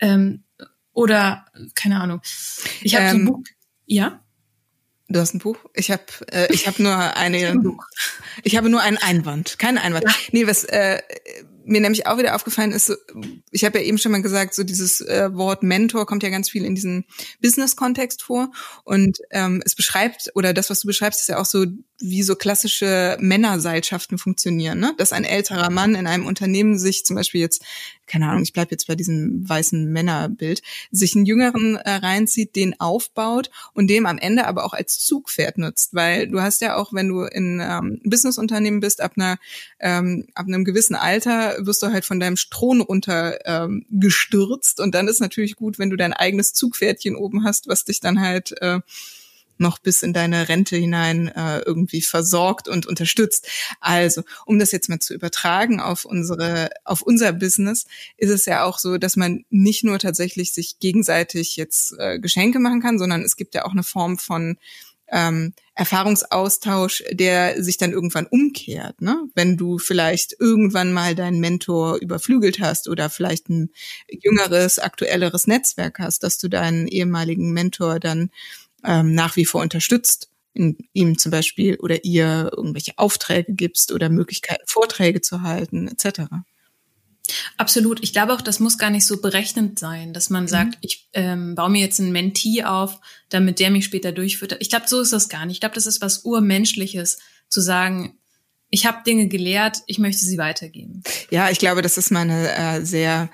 B: Ähm, oder, keine Ahnung. Ich habe ähm, so ein ähm, Buch. Ja?
A: Du hast ein Buch? Ich habe äh, ich hab nur eine. ich habe nur einen Einwand, keinen Einwand. Ja. Nee, was äh, mir nämlich auch wieder aufgefallen ist, ich habe ja eben schon mal gesagt, so dieses äh, Wort Mentor kommt ja ganz viel in diesen Business-Kontext vor und ähm, es beschreibt oder das, was du beschreibst, ist ja auch so, wie so klassische Männerseilschaften funktionieren, ne? Dass ein älterer Mann in einem Unternehmen sich zum Beispiel jetzt, keine Ahnung, ich bleib jetzt bei diesem weißen Männerbild, sich einen Jüngeren äh, reinzieht, den aufbaut und dem am Ende aber auch als Zugpferd nutzt, weil du hast ja auch, wenn du in ähm, Businessunternehmen bist, ab einer ähm, ab einem gewissen Alter wirst du halt von deinem Thron runter ähm, und dann ist natürlich gut, wenn du dein eigenes Zugpferdchen oben hast, was dich dann halt äh, noch bis in deine Rente hinein äh, irgendwie versorgt und unterstützt. Also, um das jetzt mal zu übertragen auf unsere, auf unser Business, ist es ja auch so, dass man nicht nur tatsächlich sich gegenseitig jetzt äh, Geschenke machen kann, sondern es gibt ja auch eine Form von ähm, Erfahrungsaustausch, der sich dann irgendwann umkehrt. Ne? Wenn du vielleicht irgendwann mal deinen Mentor überflügelt hast oder vielleicht ein jüngeres, aktuelleres Netzwerk hast, dass du deinen ehemaligen Mentor dann ähm, nach wie vor unterstützt, in ihm zum Beispiel oder ihr irgendwelche Aufträge gibst oder Möglichkeiten, Vorträge zu halten, etc.
B: Absolut. Ich glaube auch, das muss gar nicht so berechnend sein, dass man mhm. sagt, ich ähm, baue mir jetzt einen Mentee auf, damit der mich später durchführt. Ich glaube, so ist das gar nicht. Ich glaube, das ist was Urmenschliches, zu sagen, ich habe Dinge gelehrt, ich möchte sie weitergeben.
A: Ja, ich glaube, das ist meine äh, sehr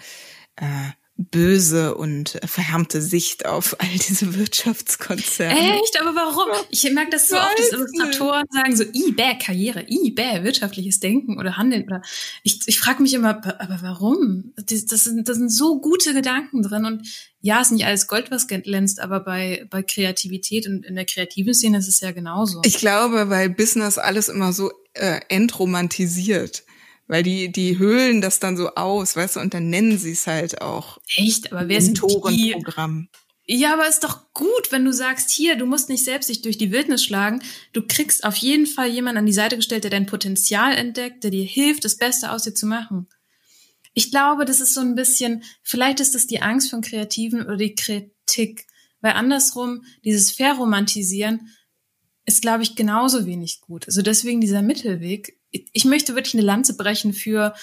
A: äh, böse und verhärmte Sicht auf all diese Wirtschaftskonzerne.
B: Echt? Aber warum? Ich merke das so oft, dass Illustratoren sagen so, i bäh, Karriere, i bäh, wirtschaftliches Denken oder Handeln oder ich, ich frage mich immer, aber warum? Das, das, sind, das sind so gute Gedanken drin und ja, ist nicht alles Gold, was glänzt, aber bei, bei Kreativität und in der kreativen Szene ist es ja genauso.
A: Ich glaube, weil Business alles immer so äh, entromantisiert. Weil die, die höhlen das dann so aus, weißt du, und dann nennen sie es halt auch.
B: Echt? Aber wer ist ein Programm? Ja, aber ist doch gut, wenn du sagst, hier, du musst nicht selbst dich durch die Wildnis schlagen. Du kriegst auf jeden Fall jemanden an die Seite gestellt, der dein Potenzial entdeckt, der dir hilft, das Beste aus dir zu machen. Ich glaube, das ist so ein bisschen, vielleicht ist es die Angst von Kreativen oder die Kritik. Weil andersrum, dieses Verromantisieren ist, glaube ich, genauso wenig gut. Also deswegen dieser Mittelweg ich möchte wirklich eine Lanze brechen für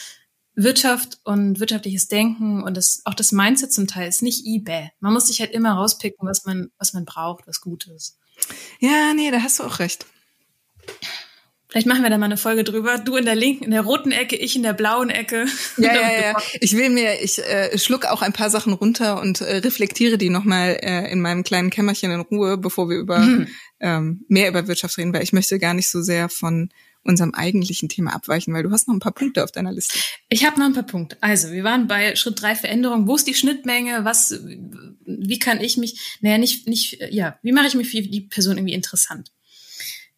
B: Wirtschaft und wirtschaftliches Denken und das, auch das Mindset zum Teil ist nicht eBay. Man muss sich halt immer rauspicken, was man, was man braucht, was gut ist.
A: Ja, nee, da hast du auch recht.
B: Vielleicht machen wir da mal eine Folge drüber. Du in der linken, in der roten Ecke, ich in der blauen Ecke.
A: Ja, ja, ja. Ich will mir, ich äh, schluck auch ein paar Sachen runter und äh, reflektiere die nochmal äh, in meinem kleinen Kämmerchen in Ruhe, bevor wir über mhm. ähm, mehr über Wirtschaft reden, weil ich möchte gar nicht so sehr von unserem eigentlichen Thema abweichen, weil du hast noch ein paar Punkte auf deiner Liste.
B: Ich habe noch ein paar Punkte. Also, wir waren bei Schritt drei Veränderung. Wo ist die Schnittmenge? Was, wie kann ich mich, naja, nicht, nicht, ja, wie mache ich mich für die Person irgendwie interessant?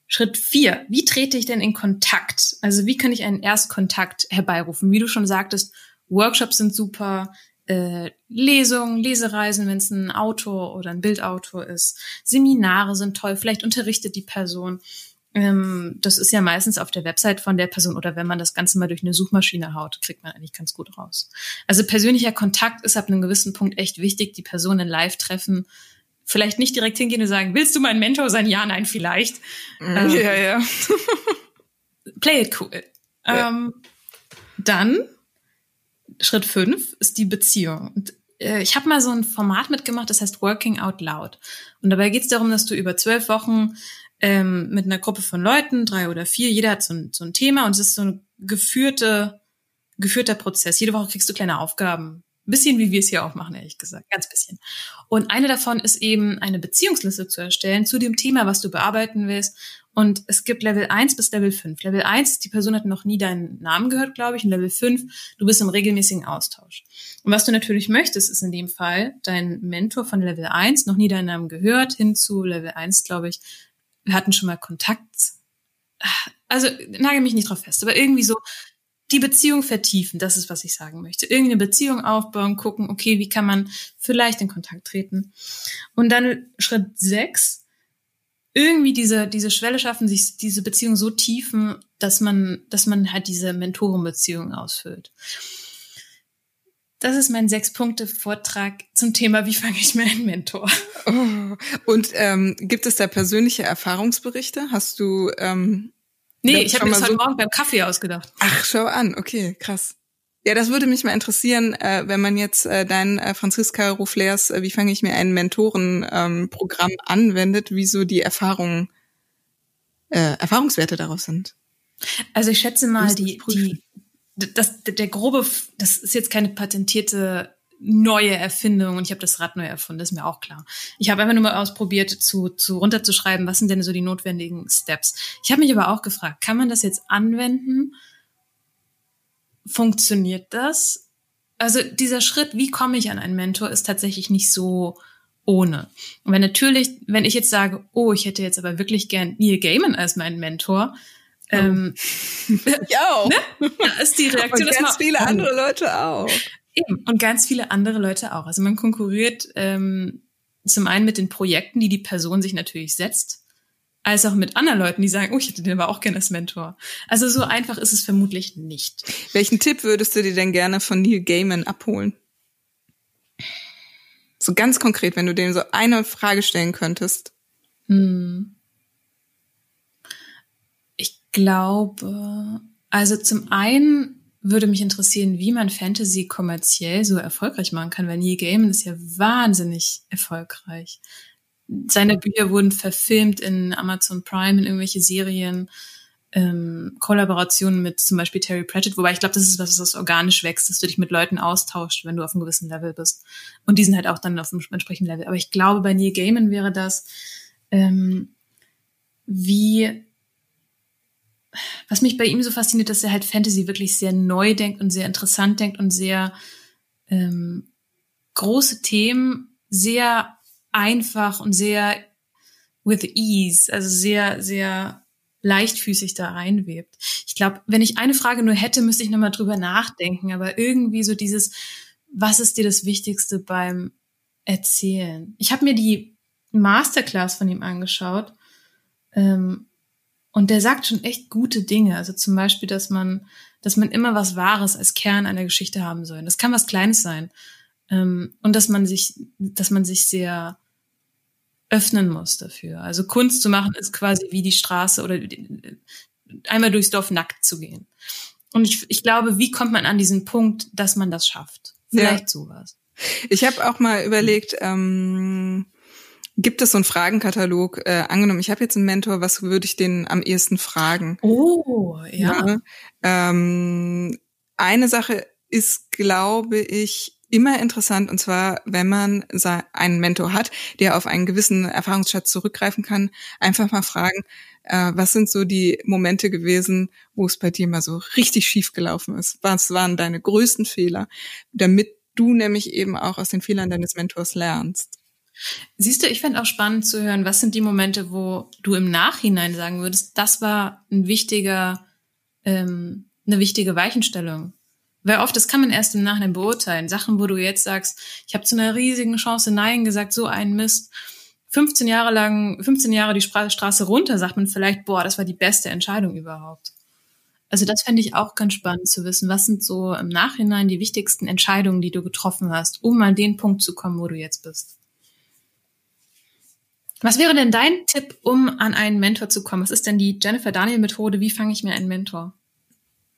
B: Schritt vier, wie trete ich denn in Kontakt? Also, wie kann ich einen Erstkontakt herbeirufen? Wie du schon sagtest, Workshops sind super, äh, Lesungen, Lesereisen, wenn es ein Autor oder ein Bildautor ist. Seminare sind toll, vielleicht unterrichtet die Person. Ähm, das ist ja meistens auf der Website von der Person oder wenn man das Ganze mal durch eine Suchmaschine haut, kriegt man eigentlich ganz gut raus. Also persönlicher Kontakt ist ab einem gewissen Punkt echt wichtig. Die Personen live treffen, vielleicht nicht direkt hingehen und sagen, willst du mein Mentor sein? Ja, nein, vielleicht.
A: Mhm. Ähm, ja, ja.
B: play it cool. Ja. Ähm, dann Schritt fünf ist die Beziehung. Und äh, ich habe mal so ein Format mitgemacht, das heißt Working Out Loud. Und dabei geht es darum, dass du über zwölf Wochen ähm, mit einer Gruppe von Leuten, drei oder vier, jeder hat so ein, so ein Thema und es ist so ein geführte, geführter Prozess. Jede Woche kriegst du kleine Aufgaben. Ein bisschen wie wir es hier auch machen, ehrlich gesagt. Ganz bisschen. Und eine davon ist eben, eine Beziehungsliste zu erstellen zu dem Thema, was du bearbeiten willst. Und es gibt Level 1 bis Level 5. Level 1, die Person hat noch nie deinen Namen gehört, glaube ich. Und Level 5, du bist im regelmäßigen Austausch. Und was du natürlich möchtest, ist in dem Fall dein Mentor von Level 1, noch nie deinen Namen gehört, hin zu Level 1, glaube ich, wir hatten schon mal Kontakt. Also nagel mich nicht drauf fest, aber irgendwie so die Beziehung vertiefen, das ist, was ich sagen möchte. Irgendeine Beziehung aufbauen, gucken, okay, wie kann man vielleicht in Kontakt treten. Und dann Schritt sechs, irgendwie diese, diese Schwelle schaffen, sich diese Beziehung so tiefen, dass man, dass man halt diese Mentorenbeziehung ausfüllt. Das ist mein Sechs-Punkte-Vortrag zum Thema, wie fange ich mir einen Mentor?
A: Oh. Und ähm, gibt es da persönliche Erfahrungsberichte? Hast du ähm,
B: Nee, ich habe mir das heute so Morgen beim Kaffee ausgedacht.
A: Ach, schau an, okay, krass. Ja, das würde mich mal interessieren, äh, wenn man jetzt äh, dein äh, Franziska Ruflers, äh, wie fange ich mir ein Mentorenprogramm ähm, anwendet, wie so die Erfahrungen, äh, Erfahrungswerte daraus sind.
B: Also ich schätze mal, die, die, das, der grobe, das ist jetzt keine patentierte neue Erfindung und ich habe das Rad neu erfunden, ist mir auch klar. Ich habe einfach nur mal ausprobiert, zu, zu runterzuschreiben, was sind denn so die notwendigen Steps. Ich habe mich aber auch gefragt, kann man das jetzt anwenden? Funktioniert das? Also dieser Schritt, wie komme ich an einen Mentor, ist tatsächlich nicht so ohne. Und wenn natürlich, wenn ich jetzt sage, oh, ich hätte jetzt aber wirklich gern Neil Gaiman als meinen Mentor. Ähm,
A: ja auch.
B: Ne? Da ist die Reaktion.
A: Und ganz viele andere Leute auch.
B: Eben. Und ganz viele andere Leute auch. Also man konkurriert ähm, zum einen mit den Projekten, die die Person sich natürlich setzt, als auch mit anderen Leuten, die sagen, oh, ich hätte den aber auch gerne als Mentor. Also so einfach ist es vermutlich nicht.
A: Welchen Tipp würdest du dir denn gerne von Neil Gaiman abholen? So ganz konkret, wenn du dem so eine Frage stellen könntest. Hm
B: glaube, also zum einen würde mich interessieren, wie man Fantasy kommerziell so erfolgreich machen kann, weil Neil Gaiman ist ja wahnsinnig erfolgreich. Seine Bücher wurden verfilmt in Amazon Prime, in irgendwelche Serien. ähm, Kollaborationen mit zum Beispiel Terry Pratchett, wobei ich glaube, das ist was, was organisch wächst, dass du dich mit Leuten austauscht, wenn du auf einem gewissen Level bist. Und die sind halt auch dann auf einem entsprechenden Level. Aber ich glaube, bei Neil Gaiman wäre das, ähm, wie was mich bei ihm so fasziniert, dass er halt Fantasy wirklich sehr neu denkt und sehr interessant denkt und sehr ähm, große Themen sehr einfach und sehr with ease, also sehr, sehr leichtfüßig da reinwebt. Ich glaube, wenn ich eine Frage nur hätte, müsste ich nochmal drüber nachdenken, aber irgendwie so dieses, was ist dir das Wichtigste beim Erzählen? Ich habe mir die Masterclass von ihm angeschaut ähm, und der sagt schon echt gute Dinge. Also zum Beispiel, dass man, dass man immer was Wahres als Kern einer Geschichte haben soll. Das kann was Kleines sein. Ähm, und dass man sich, dass man sich sehr öffnen muss dafür. Also Kunst zu machen ist quasi wie die Straße oder einmal durchs Dorf nackt zu gehen. Und ich, ich glaube, wie kommt man an diesen Punkt, dass man das schafft? Vielleicht ja. sowas.
A: Ich habe auch mal überlegt, ähm, gibt es so einen Fragenkatalog? Äh, angenommen, ich habe jetzt einen Mentor, was würde ich den am ehesten fragen?
B: Oh, ja. ja
A: ähm, eine Sache ist, glaube ich, immer interessant und zwar, wenn man einen Mentor hat, der auf einen gewissen Erfahrungsschatz zurückgreifen kann, einfach mal fragen, äh, was sind so die Momente gewesen, wo es bei dir mal so richtig schief gelaufen ist? Was waren deine größten Fehler? Damit du nämlich eben auch aus den Fehlern deines Mentors lernst.
B: Siehst du, ich fände auch spannend zu hören, was sind die Momente, wo du im Nachhinein sagen würdest, das war ein wichtiger, ähm, eine wichtige Weichenstellung weil oft, das kann man erst im Nachhinein beurteilen. Sachen, wo du jetzt sagst, ich habe zu einer riesigen Chance Nein gesagt, so ein Mist. 15 Jahre lang, 15 Jahre die Straße runter, sagt man vielleicht, boah, das war die beste Entscheidung überhaupt. Also das fände ich auch ganz spannend zu wissen. Was sind so im Nachhinein die wichtigsten Entscheidungen, die du getroffen hast, um an den Punkt zu kommen, wo du jetzt bist? Was wäre denn dein Tipp, um an einen Mentor zu kommen? Was ist denn die Jennifer Daniel Methode? Wie fange ich mir einen Mentor?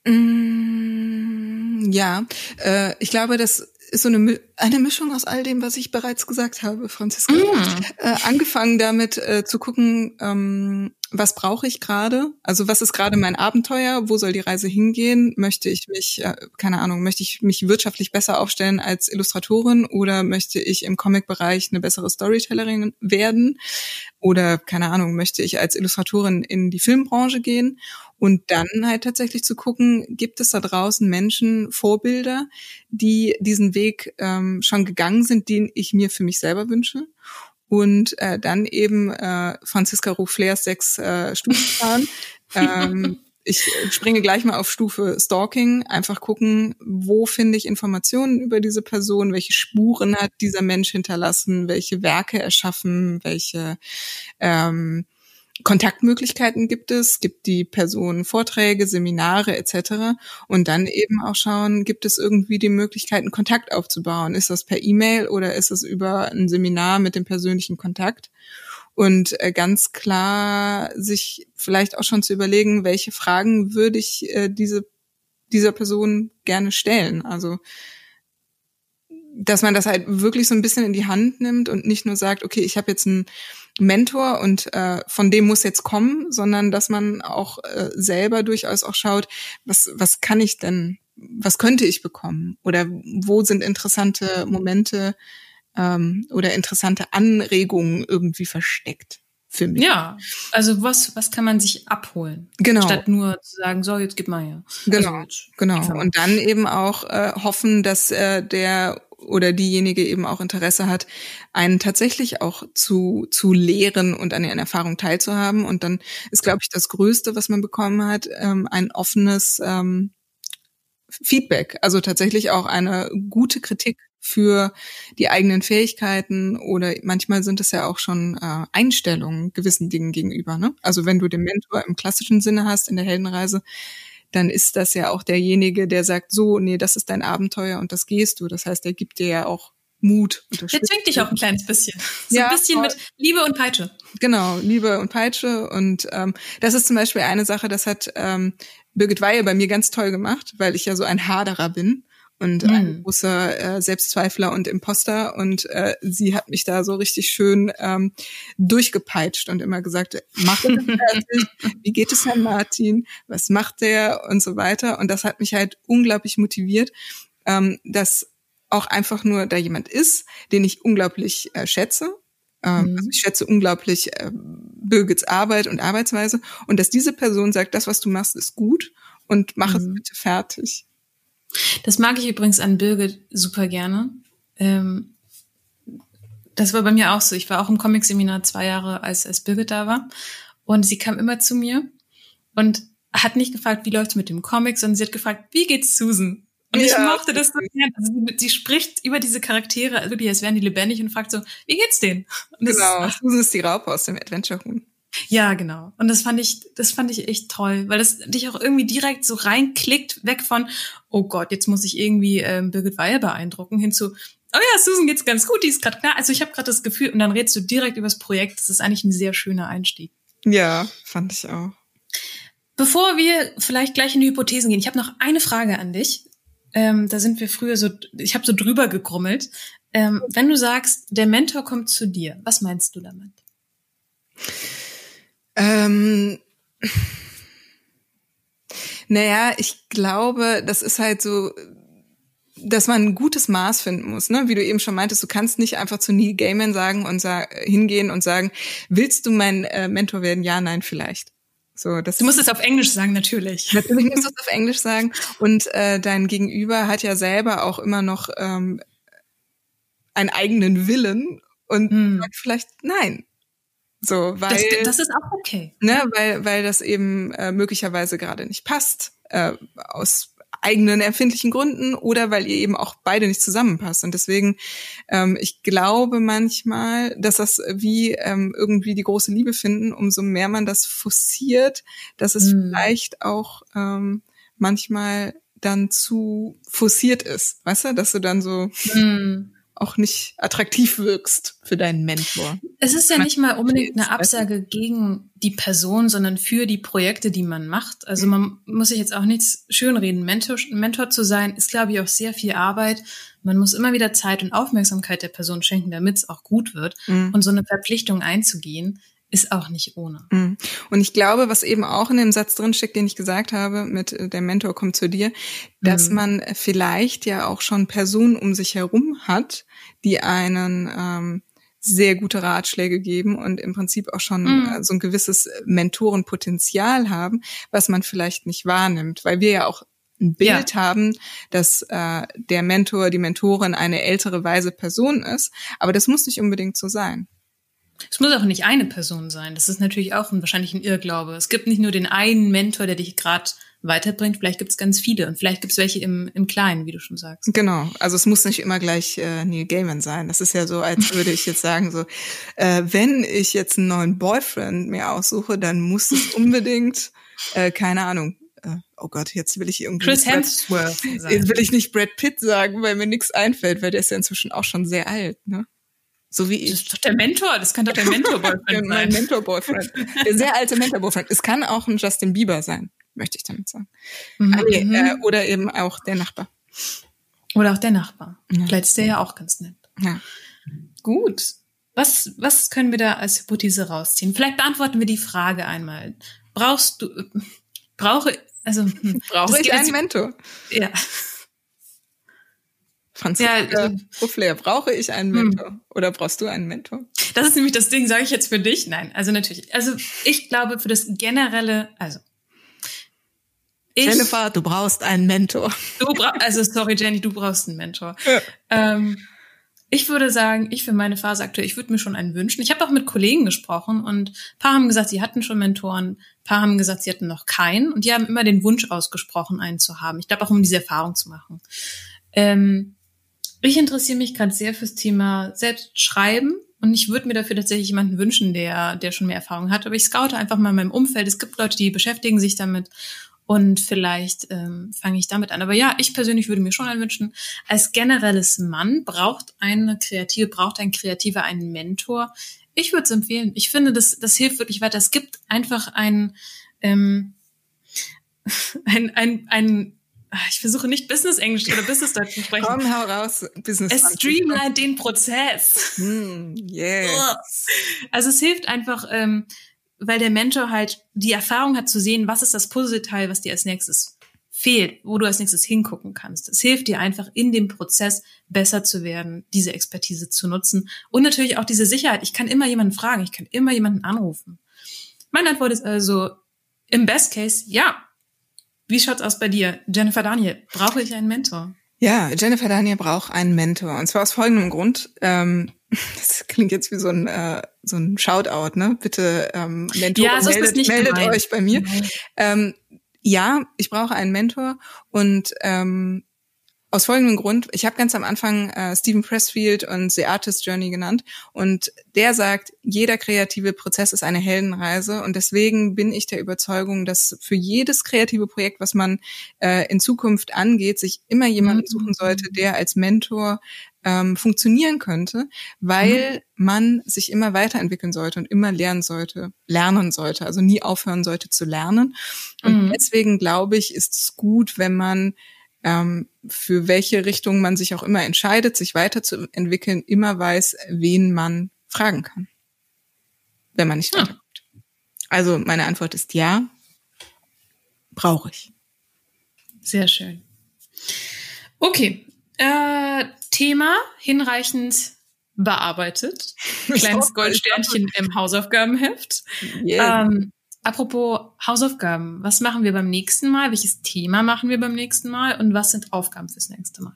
A: Mm, ja, äh, ich glaube, das ist so eine, eine Mischung aus all dem, was ich bereits gesagt habe, Franziska. Mm. Äh, angefangen damit äh, zu gucken, ähm, was brauche ich gerade? Also was ist gerade mein Abenteuer? Wo soll die Reise hingehen? Möchte ich mich, äh, keine Ahnung, möchte ich mich wirtschaftlich besser aufstellen als Illustratorin oder möchte ich im Comic-Bereich eine bessere Storytellerin werden? Oder keine Ahnung, möchte ich als Illustratorin in die Filmbranche gehen? Und dann halt tatsächlich zu gucken, gibt es da draußen Menschen, Vorbilder, die diesen Weg ähm, schon gegangen sind, den ich mir für mich selber wünsche. Und äh, dann eben äh, Franziska Rufflers sechs äh, Stufen fahren. ähm, ich springe gleich mal auf Stufe Stalking, einfach gucken, wo finde ich Informationen über diese Person, welche Spuren hat dieser Mensch hinterlassen, welche Werke erschaffen, welche ähm, Kontaktmöglichkeiten gibt es, gibt die Person Vorträge, Seminare etc. Und dann eben auch schauen, gibt es irgendwie die Möglichkeiten, Kontakt aufzubauen? Ist das per E-Mail oder ist es über ein Seminar mit dem persönlichen Kontakt? Und äh, ganz klar sich vielleicht auch schon zu überlegen, welche Fragen würde ich äh, diese, dieser Person gerne stellen. Also dass man das halt wirklich so ein bisschen in die Hand nimmt und nicht nur sagt, okay, ich habe jetzt einen Mentor und äh, von dem muss jetzt kommen, sondern dass man auch äh, selber durchaus auch schaut, was, was kann ich denn, was könnte ich bekommen oder wo sind interessante Momente ähm, oder interessante Anregungen irgendwie versteckt für mich.
B: Ja, also was, was kann man sich abholen?
A: Genau.
B: Statt nur zu sagen, so, jetzt gib mal her.
A: Genau,
B: also,
A: genau. Und dann eben auch äh, hoffen, dass äh, der oder diejenige eben auch Interesse hat, einen tatsächlich auch zu, zu lehren und an ihren Erfahrungen teilzuhaben. Und dann ist, glaube ich, das Größte, was man bekommen hat, ähm, ein offenes ähm, Feedback. Also tatsächlich auch eine gute Kritik für die eigenen Fähigkeiten oder manchmal sind es ja auch schon äh, Einstellungen gewissen Dingen gegenüber. Ne? Also wenn du den Mentor im klassischen Sinne hast in der Heldenreise, dann ist das ja auch derjenige, der sagt, so, nee, das ist dein Abenteuer und das gehst du. Das heißt, der gibt dir ja auch Mut.
B: Der zwingt dich auch ein kleines bisschen. So ja, ein bisschen mit Liebe und Peitsche.
A: Genau, Liebe und Peitsche. Und ähm, das ist zum Beispiel eine Sache, das hat ähm, Birgit Weihe bei mir ganz toll gemacht, weil ich ja so ein Haderer bin und mhm. ein großer äh, Selbstzweifler und Imposter und äh, sie hat mich da so richtig schön ähm, durchgepeitscht und immer gesagt, mach das fertig, wie geht es Herrn Martin, was macht der und so weiter und das hat mich halt unglaublich motiviert, ähm, dass auch einfach nur da jemand ist, den ich unglaublich äh, schätze ähm, mhm. Also ich schätze unglaublich äh, Birgits Arbeit und Arbeitsweise und dass diese Person sagt, das, was du machst, ist gut und mach mhm. es bitte fertig.
B: Das mag ich übrigens an Birgit super gerne. Ähm, das war bei mir auch so. Ich war auch im Comic-Seminar zwei Jahre, als, als Birgit da war. Und sie kam immer zu mir und hat nicht gefragt, wie läuft's mit dem Comic, sondern sie hat gefragt, wie geht's Susan? Und ja. ich mochte das so gerne. Also sie, sie, spricht über diese Charaktere wirklich, als wären die lebendig und fragt so, wie geht's denen?
A: genau, ist, Susan ist die Raupe aus dem Adventure-Huhn.
B: Ja, genau. Und das fand ich, das fand ich echt toll, weil das dich auch irgendwie direkt so reinklickt, weg von, oh Gott, jetzt muss ich irgendwie ähm, Birgit Weil beeindrucken, hin zu, oh ja, Susan geht's ganz gut, die ist gerade klar. Also ich habe gerade das Gefühl, und dann redest du direkt über das Projekt. Das ist eigentlich ein sehr schöner Einstieg.
A: Ja, fand ich auch.
B: Bevor wir vielleicht gleich in die Hypothesen gehen, ich habe noch eine Frage an dich. Ähm, da sind wir früher so, ich habe so drüber gegrummelt. Ähm, wenn du sagst, der Mentor kommt zu dir, was meinst du damit?
A: Ähm, naja, ich glaube, das ist halt so, dass man ein gutes Maß finden muss, ne? Wie du eben schon meintest, du kannst nicht einfach zu Neil Gaiman sagen und sag, hingehen und sagen, willst du mein äh, Mentor werden? Ja, nein, vielleicht.
B: So, das du musst es auf Englisch sagen, natürlich.
A: Natürlich musst du es auf Englisch sagen. Und äh, dein Gegenüber hat ja selber auch immer noch ähm, einen eigenen Willen und hm. sagt vielleicht nein. So, weil
B: das, das ist auch okay.
A: Ne, weil weil das eben äh, möglicherweise gerade nicht passt äh, aus eigenen empfindlichen Gründen oder weil ihr eben auch beide nicht zusammenpasst. Und deswegen, ähm, ich glaube manchmal, dass das wie ähm, irgendwie die große Liebe finden, umso mehr man das forciert, dass es mhm. vielleicht auch ähm, manchmal dann zu forciert ist, weißt du, dass du dann so mhm auch nicht attraktiv wirkst für deinen Mentor.
B: Es ist ja nicht mal unbedingt eine Absage gegen die Person, sondern für die Projekte, die man macht. Also man muss sich jetzt auch nichts schönreden. Mentor, Mentor zu sein, ist, glaube ich, auch sehr viel Arbeit. Man muss immer wieder Zeit und Aufmerksamkeit der Person schenken, damit es auch gut wird. Mhm. Und so eine Verpflichtung einzugehen, ist auch nicht ohne.
A: Mhm. Und ich glaube, was eben auch in dem Satz drinsteckt, den ich gesagt habe, mit äh, der Mentor kommt zu dir, dass mhm. man vielleicht ja auch schon Personen um sich herum hat, die einen ähm, sehr gute Ratschläge geben und im Prinzip auch schon mhm. äh, so ein gewisses Mentorenpotenzial haben, was man vielleicht nicht wahrnimmt, weil wir ja auch ein Bild ja. haben, dass äh, der Mentor, die Mentorin eine ältere, weise Person ist, aber das muss nicht unbedingt so sein.
B: Es muss auch nicht eine Person sein. Das ist natürlich auch ein, wahrscheinlich ein Irrglaube. Es gibt nicht nur den einen Mentor, der dich gerade weiterbringt. Vielleicht gibt es ganz viele und vielleicht gibt es welche im, im Kleinen, wie du schon sagst.
A: Genau. Also es muss nicht immer gleich äh, Neil Gaiman sein. Das ist ja so, als würde ich jetzt sagen, so, äh, wenn ich jetzt einen neuen Boyfriend mir aussuche, dann muss es unbedingt, äh, keine Ahnung, äh, oh Gott, jetzt will ich irgendwie.
B: Chris Hemsworth.
A: Jetzt will ich nicht Brad Pitt sagen, weil mir nichts einfällt, weil der ist ja inzwischen auch schon sehr alt, ne? So wie ich.
B: Das ist doch der Mentor, das kann doch der Mentor-Boyfriend sein.
A: mein Mentor-Boyfriend. Der sehr alte Mentor-Boyfriend. Es kann auch ein Justin Bieber sein, möchte ich damit sagen. Mhm. Okay, ah, äh, oder eben auch der Nachbar.
B: Oder auch der Nachbar. Ja. Vielleicht ist der ja auch ganz nett.
A: Ja.
B: Gut. Was, was können wir da als Hypothese rausziehen? Vielleicht beantworten wir die Frage einmal. Brauchst du, brauche, also,
A: hm, brauche ich einen Mentor?
B: Ja.
A: Franziska ja, also, Ruffler, brauche ich einen hm. Mentor hm. oder brauchst du einen Mentor?
B: Das ist nämlich das Ding, sage ich jetzt für dich? Nein, also natürlich. Also ich glaube für das generelle, also
A: ich, Jennifer, du brauchst einen Mentor.
B: Du bra also sorry Jenny, du brauchst einen Mentor. Ja. Ähm, ich würde sagen, ich für meine Phase aktuell, ich würde mir schon einen wünschen. Ich habe auch mit Kollegen gesprochen und paar haben gesagt, sie hatten schon Mentoren, paar haben gesagt, sie hatten noch keinen und die haben immer den Wunsch ausgesprochen, einen zu haben. Ich glaube auch, um diese Erfahrung zu machen. Ähm, ich interessiere mich gerade sehr fürs Thema Selbstschreiben und ich würde mir dafür tatsächlich jemanden wünschen, der, der schon mehr Erfahrung hat. Aber ich scoute einfach mal in meinem Umfeld. Es gibt Leute, die beschäftigen sich damit und vielleicht ähm, fange ich damit an. Aber ja, ich persönlich würde mir schon einen wünschen. Als generelles Mann braucht eine Kreative, braucht ein Kreativer einen Mentor. Ich würde es empfehlen. Ich finde, das, das hilft wirklich weiter. Es gibt einfach ein, ähm, ein, ein, ein ich versuche nicht Business Englisch oder Business Deutsch zu sprechen.
A: Komm, hau raus, Business.
B: Es streamlined den Prozess.
A: Mm, yes.
B: Also es hilft einfach, ähm, weil der Mentor halt die Erfahrung hat zu sehen, was ist das Puzzleteil, was dir als nächstes fehlt, wo du als nächstes hingucken kannst. Es hilft dir einfach in dem Prozess besser zu werden, diese Expertise zu nutzen und natürlich auch diese Sicherheit. Ich kann immer jemanden fragen, ich kann immer jemanden anrufen. Meine Antwort ist also im Best Case ja. Wie schaut's aus bei dir, Jennifer Daniel? Brauche ich einen Mentor?
A: Ja, Jennifer Daniel braucht einen Mentor und zwar aus folgendem Grund. Ähm, das klingt jetzt wie so ein äh, so ein Shoutout, ne? Bitte ähm, Mentor,
B: ja, so
A: meldet, meldet euch bei mir. Ähm, ja, ich brauche einen Mentor und ähm, aus folgendem Grund, ich habe ganz am Anfang äh, Stephen Pressfield und The Artist Journey genannt und der sagt, jeder kreative Prozess ist eine Heldenreise und deswegen bin ich der Überzeugung, dass für jedes kreative Projekt, was man äh, in Zukunft angeht, sich immer jemanden mhm. suchen sollte, der als Mentor ähm, funktionieren könnte, weil mhm. man sich immer weiterentwickeln sollte und immer lernen sollte, lernen sollte, also nie aufhören sollte zu lernen. Und mhm. deswegen glaube ich, ist es gut, wenn man ähm, für welche Richtung man sich auch immer entscheidet, sich weiterzuentwickeln, immer weiß, wen man fragen kann, wenn man nicht weiterkommt. Also meine Antwort ist ja, brauche ich.
B: Sehr schön. Okay, äh, Thema hinreichend bearbeitet. Kleines Goldsternchen im Hausaufgabenheft. Yeah. Ähm, Apropos Hausaufgaben, was machen wir beim nächsten Mal? Welches Thema machen wir beim nächsten Mal? Und was sind Aufgaben fürs nächste Mal?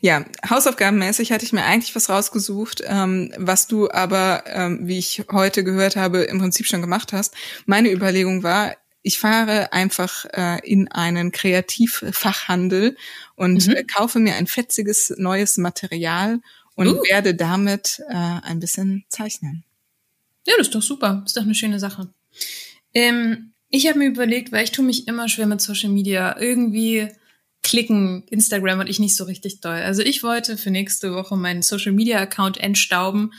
A: Ja, hausaufgabenmäßig hatte ich mir eigentlich was rausgesucht, ähm, was du aber, ähm, wie ich heute gehört habe, im Prinzip schon gemacht hast. Meine Überlegung war, ich fahre einfach äh, in einen Kreativfachhandel und mhm. äh, kaufe mir ein fetziges neues Material und uh. werde damit äh, ein bisschen zeichnen.
B: Ja, das ist doch super. Das ist doch eine schöne Sache. Ähm, ich habe mir überlegt, weil ich tue mich immer schwer mit Social Media. Irgendwie klicken Instagram und ich nicht so richtig doll. Also ich wollte für nächste Woche meinen Social Media Account entstauben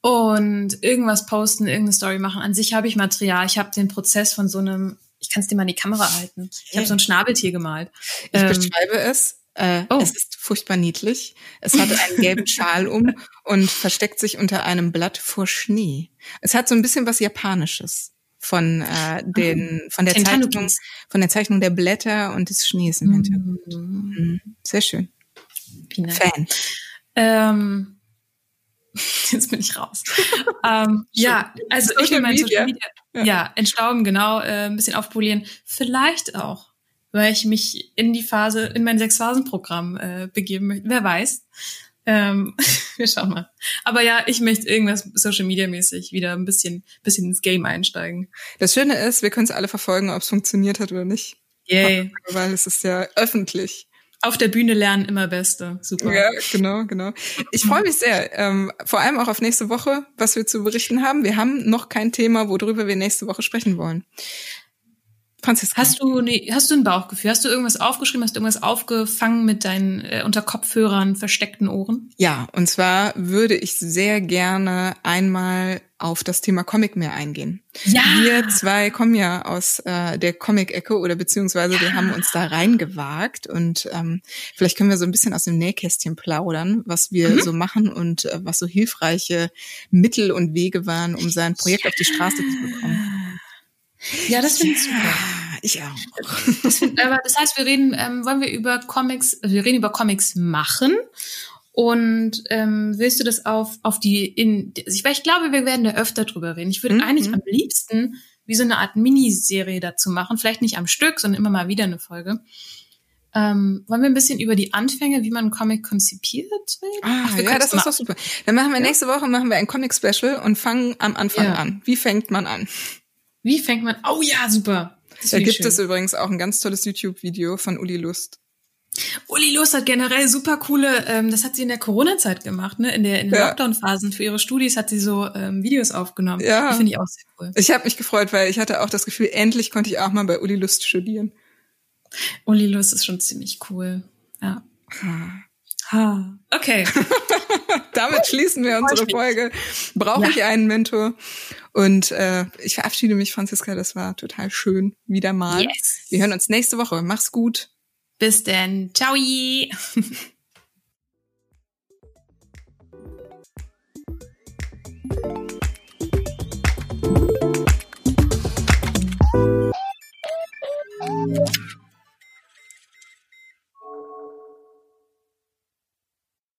B: und irgendwas posten, irgendeine Story machen. An sich habe ich Material. Ich habe den Prozess von so einem, ich kann es dir mal in die Kamera halten. Ich habe so ein Schnabeltier gemalt.
A: Ich ähm, beschreibe es. Äh, oh. Es ist furchtbar niedlich. Es hat einen gelben Schal um und versteckt sich unter einem Blatt vor Schnee. Es hat so ein bisschen was Japanisches von äh, den ah, von der Zeichnung von der Zeichnung der Blätter und des Schnees im Hintergrund. Mhm. Sehr schön.
B: Fan. Ähm, jetzt bin ich raus. ähm, ja, also ich will mein Social Media ja. ja entstauben, genau, äh, ein bisschen aufpolieren. Vielleicht auch, weil ich mich in die Phase, in mein Sechs-Phasen-Programm äh, begeben möchte. Wer weiß. Ähm, wir schauen mal. Aber ja, ich möchte irgendwas Social Media mäßig wieder ein bisschen, bisschen ins Game einsteigen.
A: Das Schöne ist, wir können es alle verfolgen, ob es funktioniert hat oder nicht.
B: Yay.
A: Weil es ist ja öffentlich.
B: Auf der Bühne lernen immer Beste. Super.
A: Ja, genau, genau. Ich freue mich sehr. Ähm, vor allem auch auf nächste Woche, was wir zu berichten haben. Wir haben noch kein Thema, worüber wir nächste Woche sprechen wollen.
B: Franziska. Hast du, nee, hast du ein Bauchgefühl? Hast du irgendwas aufgeschrieben? Hast du irgendwas aufgefangen mit deinen äh, unter Kopfhörern versteckten Ohren?
A: Ja, und zwar würde ich sehr gerne einmal auf das Thema Comic mehr eingehen.
B: Ja.
A: Wir zwei kommen ja aus äh, der Comic-Ecke oder beziehungsweise ja. wir haben uns da reingewagt und ähm, vielleicht können wir so ein bisschen aus dem Nähkästchen plaudern, was wir mhm. so machen und äh, was so hilfreiche Mittel und Wege waren, um sein Projekt auf die Straße zu bekommen.
B: Ja, das finde ich super.
A: Ich auch.
B: Das, aber das heißt, wir reden, ähm, wollen wir über Comics, wir reden über Comics machen. Und ähm, willst du das auf, auf die, in, ich, ich glaube, wir werden da öfter drüber reden. Ich würde mhm. eigentlich am liebsten wie so eine Art Miniserie dazu machen. Vielleicht nicht am Stück, sondern immer mal wieder eine Folge. Ähm, wollen wir ein bisschen über die Anfänge, wie man einen Comic konzipiert
A: reden? Ah, Ach, ja, das ist doch super. Dann machen wir ja? nächste Woche machen wir ein Comic-Special und fangen am Anfang ja. an. Wie fängt man an?
B: Wie fängt man? Oh ja, super.
A: Da gibt schön. es übrigens auch ein ganz tolles YouTube-Video von Uli Lust.
B: Uli Lust hat generell super coole, ähm, das hat sie in der Corona-Zeit gemacht, ne? In der in den ja. Lockdown-Phasen für ihre Studis hat sie so ähm, Videos aufgenommen. Ja. Die finde ich auch sehr cool.
A: Ich habe mich gefreut, weil ich hatte auch das Gefühl, endlich konnte ich auch mal bei Uli Lust studieren.
B: Uli Lust ist schon ziemlich cool. Ja.
A: Ha.
B: Okay.
A: Damit schließen wir unsere Folge. Brauche ich einen Mentor? Und äh, ich verabschiede mich, Franziska. Das war total schön. Wieder mal. Yes. Wir hören uns nächste Woche. Mach's gut.
B: Bis denn. Ciao.